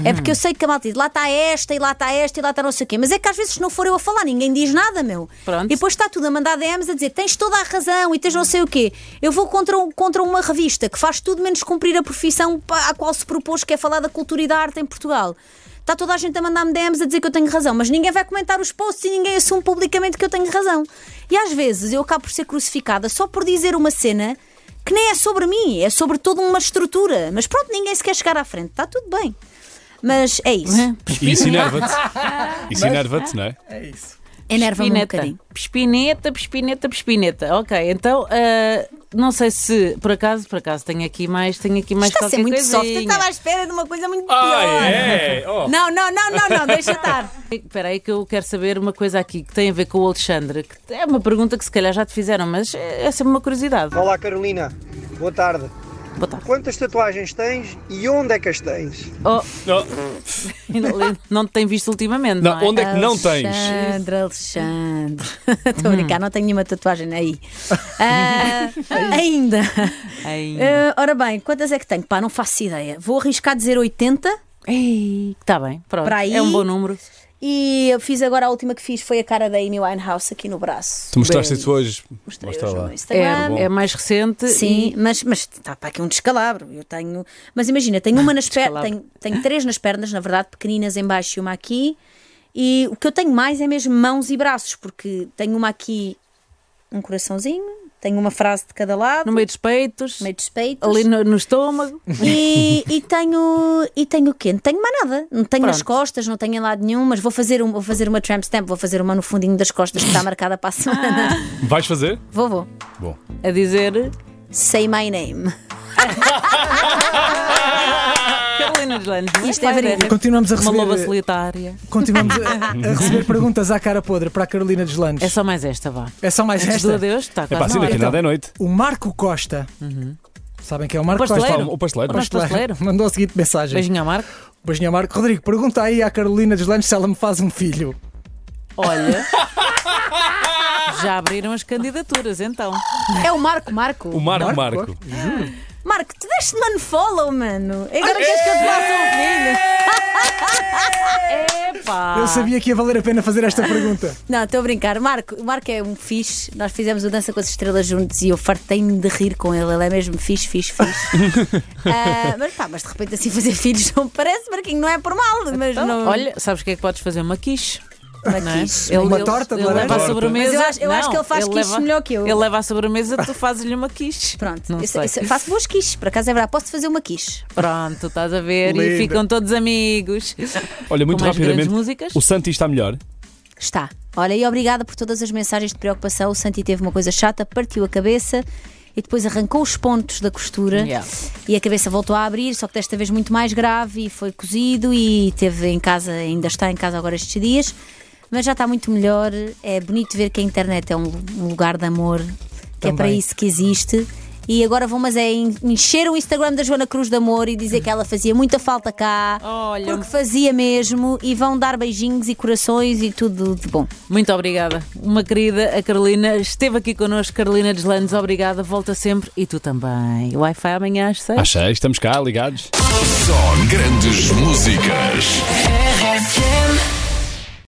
D: É porque eu sei que a malta diz lá está esta, e lá está esta, e lá está não sei o quê. Mas é que às vezes, se não for eu a falar, ninguém diz nada, meu.
B: Pronto.
D: E depois está tudo a mandar DMs a dizer tens toda a razão e tens não sei o quê. Eu vou contra, um- contra uma revista que faz tudo menos cumprir a profissão à qual se propôs, que é falar da cultura e da arte em Portugal. Está toda a gente a mandar-me DMs a dizer que eu tenho razão, mas ninguém vai comentar os posts e ninguém assume publicamente que eu tenho razão. E às vezes eu acabo por ser crucificada só por dizer uma cena que nem é sobre mim, é sobre toda uma estrutura. Mas pronto, ninguém se quer chegar à frente, está tudo bem. Mas é isso.
C: E isso enerva-te. Isso enerva-te, não é?
E: É isso.
D: Enerva-me um
B: Pespineta.
D: bocadinho.
B: Pespineta, pespineta, pespineta. Ok, então ah, não sei se por acaso, por acaso tenho aqui mais, tenho aqui mais
D: Está a ser muito soft. Eu
B: coisinha.
D: estava à espera de uma coisa muito pior.
C: Ah, é? Oh.
D: Não, não, não, não, não, deixa estar.
B: Espera aí que eu quero saber uma coisa aqui que tem a ver com o Alexandre. Que é uma pergunta que se calhar já te fizeram, mas é é sempre uma curiosidade.
L: Olá Carolina, boa tarde.
B: Boa tarde.
L: Quantas tatuagens tens e onde é que as tens?
B: Oh,
C: Não,
B: não te tem visto ultimamente, não,
C: não,
B: é?
C: onde é que não tens?
D: Alexandre, Alexandre. Estou a brincar, não tenho nenhuma tatuagem aí. Ah, ainda.
B: Ainda.
D: Ah, ora bem, quantas é que tenho? Pá, não faço ideia. Vou arriscar dizer 80
B: Está bem, pronto.
D: Para aí-
B: É um bom número.
D: E eu fiz agora a última que fiz foi a cara da Amy Winehouse aqui no braço.
C: Tu mostraste isso hoje.
D: Mostrei
C: Mostra
D: hoje
C: lá.
D: no Instagram.
B: É, é mais recente.
D: Sim,
B: e-
D: mas, mas está para aqui um descalabro. Eu tenho. Mas imagina, tenho uma nas pernas, tenho, tenho três nas pernas, na verdade, pequeninas em baixo e uma aqui. E o que eu tenho mais é mesmo mãos e braços, porque tenho uma aqui, um coraçãozinho, tenho uma frase de cada lado,
B: no meio dos peitos,
D: meio dos peitos.
B: ali no, no estômago.
D: E, e tenho e tenho o quê? Não tenho mais nada. Não tenho nas
B: Pronto.
D: costas, não tenho em lado nenhum, mas vou fazer, um, vou fazer uma tramp stamp, vou fazer uma no fundinho das costas que está marcada para a semana.
C: Vais fazer?
D: vou, vou.
C: Bom.
B: A dizer
D: Say my name.
B: Não
D: Isto é verídico.
B: ver.
E: Continuamos a
B: Uma loba
E: receber,
B: solitária.
E: continuamos a, a receber perguntas à cara podre para a Carolina Deslandes.
B: É só mais esta, vá.
E: É só mais
B: Antes do
E: esta.
B: adeus, está
C: É pá,
B: quase
C: sim,
B: na
C: daqui nada é noite.
E: O Marco Costa. Sabem quem é o Marco
B: Pasteleiro.
E: Costa?
C: O pasteleiro.
B: O pasteleiro.
E: Mandou a seguinte mensagem.
B: Beijinho ao Marco.
E: Beijinho ao Marco. Rodrigo, pergunta aí à Carolina Deslandes se ela me faz um filho.
B: Olha. Já abriram as candidaturas, então.
D: É o Marco Marco.
C: O Marco
E: Marco?
C: Marco.
D: Marco, tu deste-me unfollow, mano. E agora queres que eu te faça um filho?
B: Epá.
E: Eu sabia que ia valer a pena fazer esta pergunta.
D: Não, estou a brincar. Marco, o Marco é um fixe. Nós fizemos o Dança com as Estrelas juntos e eu fartei-me de rir com ele. Ele é mesmo fixe, fixe, fixe. Ah, mas pá, mas de repente assim fazer filhos não me parece, Marquinho, não é por mal. Mas
B: Então,
D: não...
B: Olha, sabes o que é que podes fazer? Uma quiche.
D: Uma
B: não é?
D: quiche.
B: Ele,
E: Uma
B: ele-
E: torta de
B: ele leva
E: laranja?
B: a sobremesa.
D: Mas eu acho- eu acho
B: Não,
D: que ele faz quiches
B: leva-
D: melhor que eu.
B: Ele leva a sobremesa, tu fazes-lhe uma quiche.
D: Pronto,
B: Não
D: eu,
B: sei.
D: eu faço boas quiches, por acaso é verdade. Posso fazer uma quiche?
B: Pronto, estás a ver e
E: Linda.
B: ficam todos amigos.
C: Olha, muito rapidamente. O Santi está melhor.
D: Está. Olha, e obrigada por todas as mensagens de preocupação. O Santi teve uma coisa chata, partiu a cabeça e depois arrancou os pontos da costura
B: Yeah.
D: e a cabeça voltou a abrir, só que desta vez muito mais grave e foi cozido e teve em casa, ainda está em casa agora estes dias, mas já está muito melhor. É bonito ver que a internet é um um lugar de amor, que é para isso que existe. E agora vão, mas é en- encher o Instagram da Joana Cruz de Amor e dizer que ela fazia muita falta cá,
B: Olha.
D: porque fazia mesmo, e vão dar beijinhos e corações e tudo de bom.
B: Muito obrigada. Uma querida, a Carolina, esteve aqui connosco. Carolina Deslandes, obrigada. Volta sempre. E tu também. Wi-Fi amanhã às seis.
C: Às seis, estamos cá, ligados.
A: Só grandes músicas.
M: RFM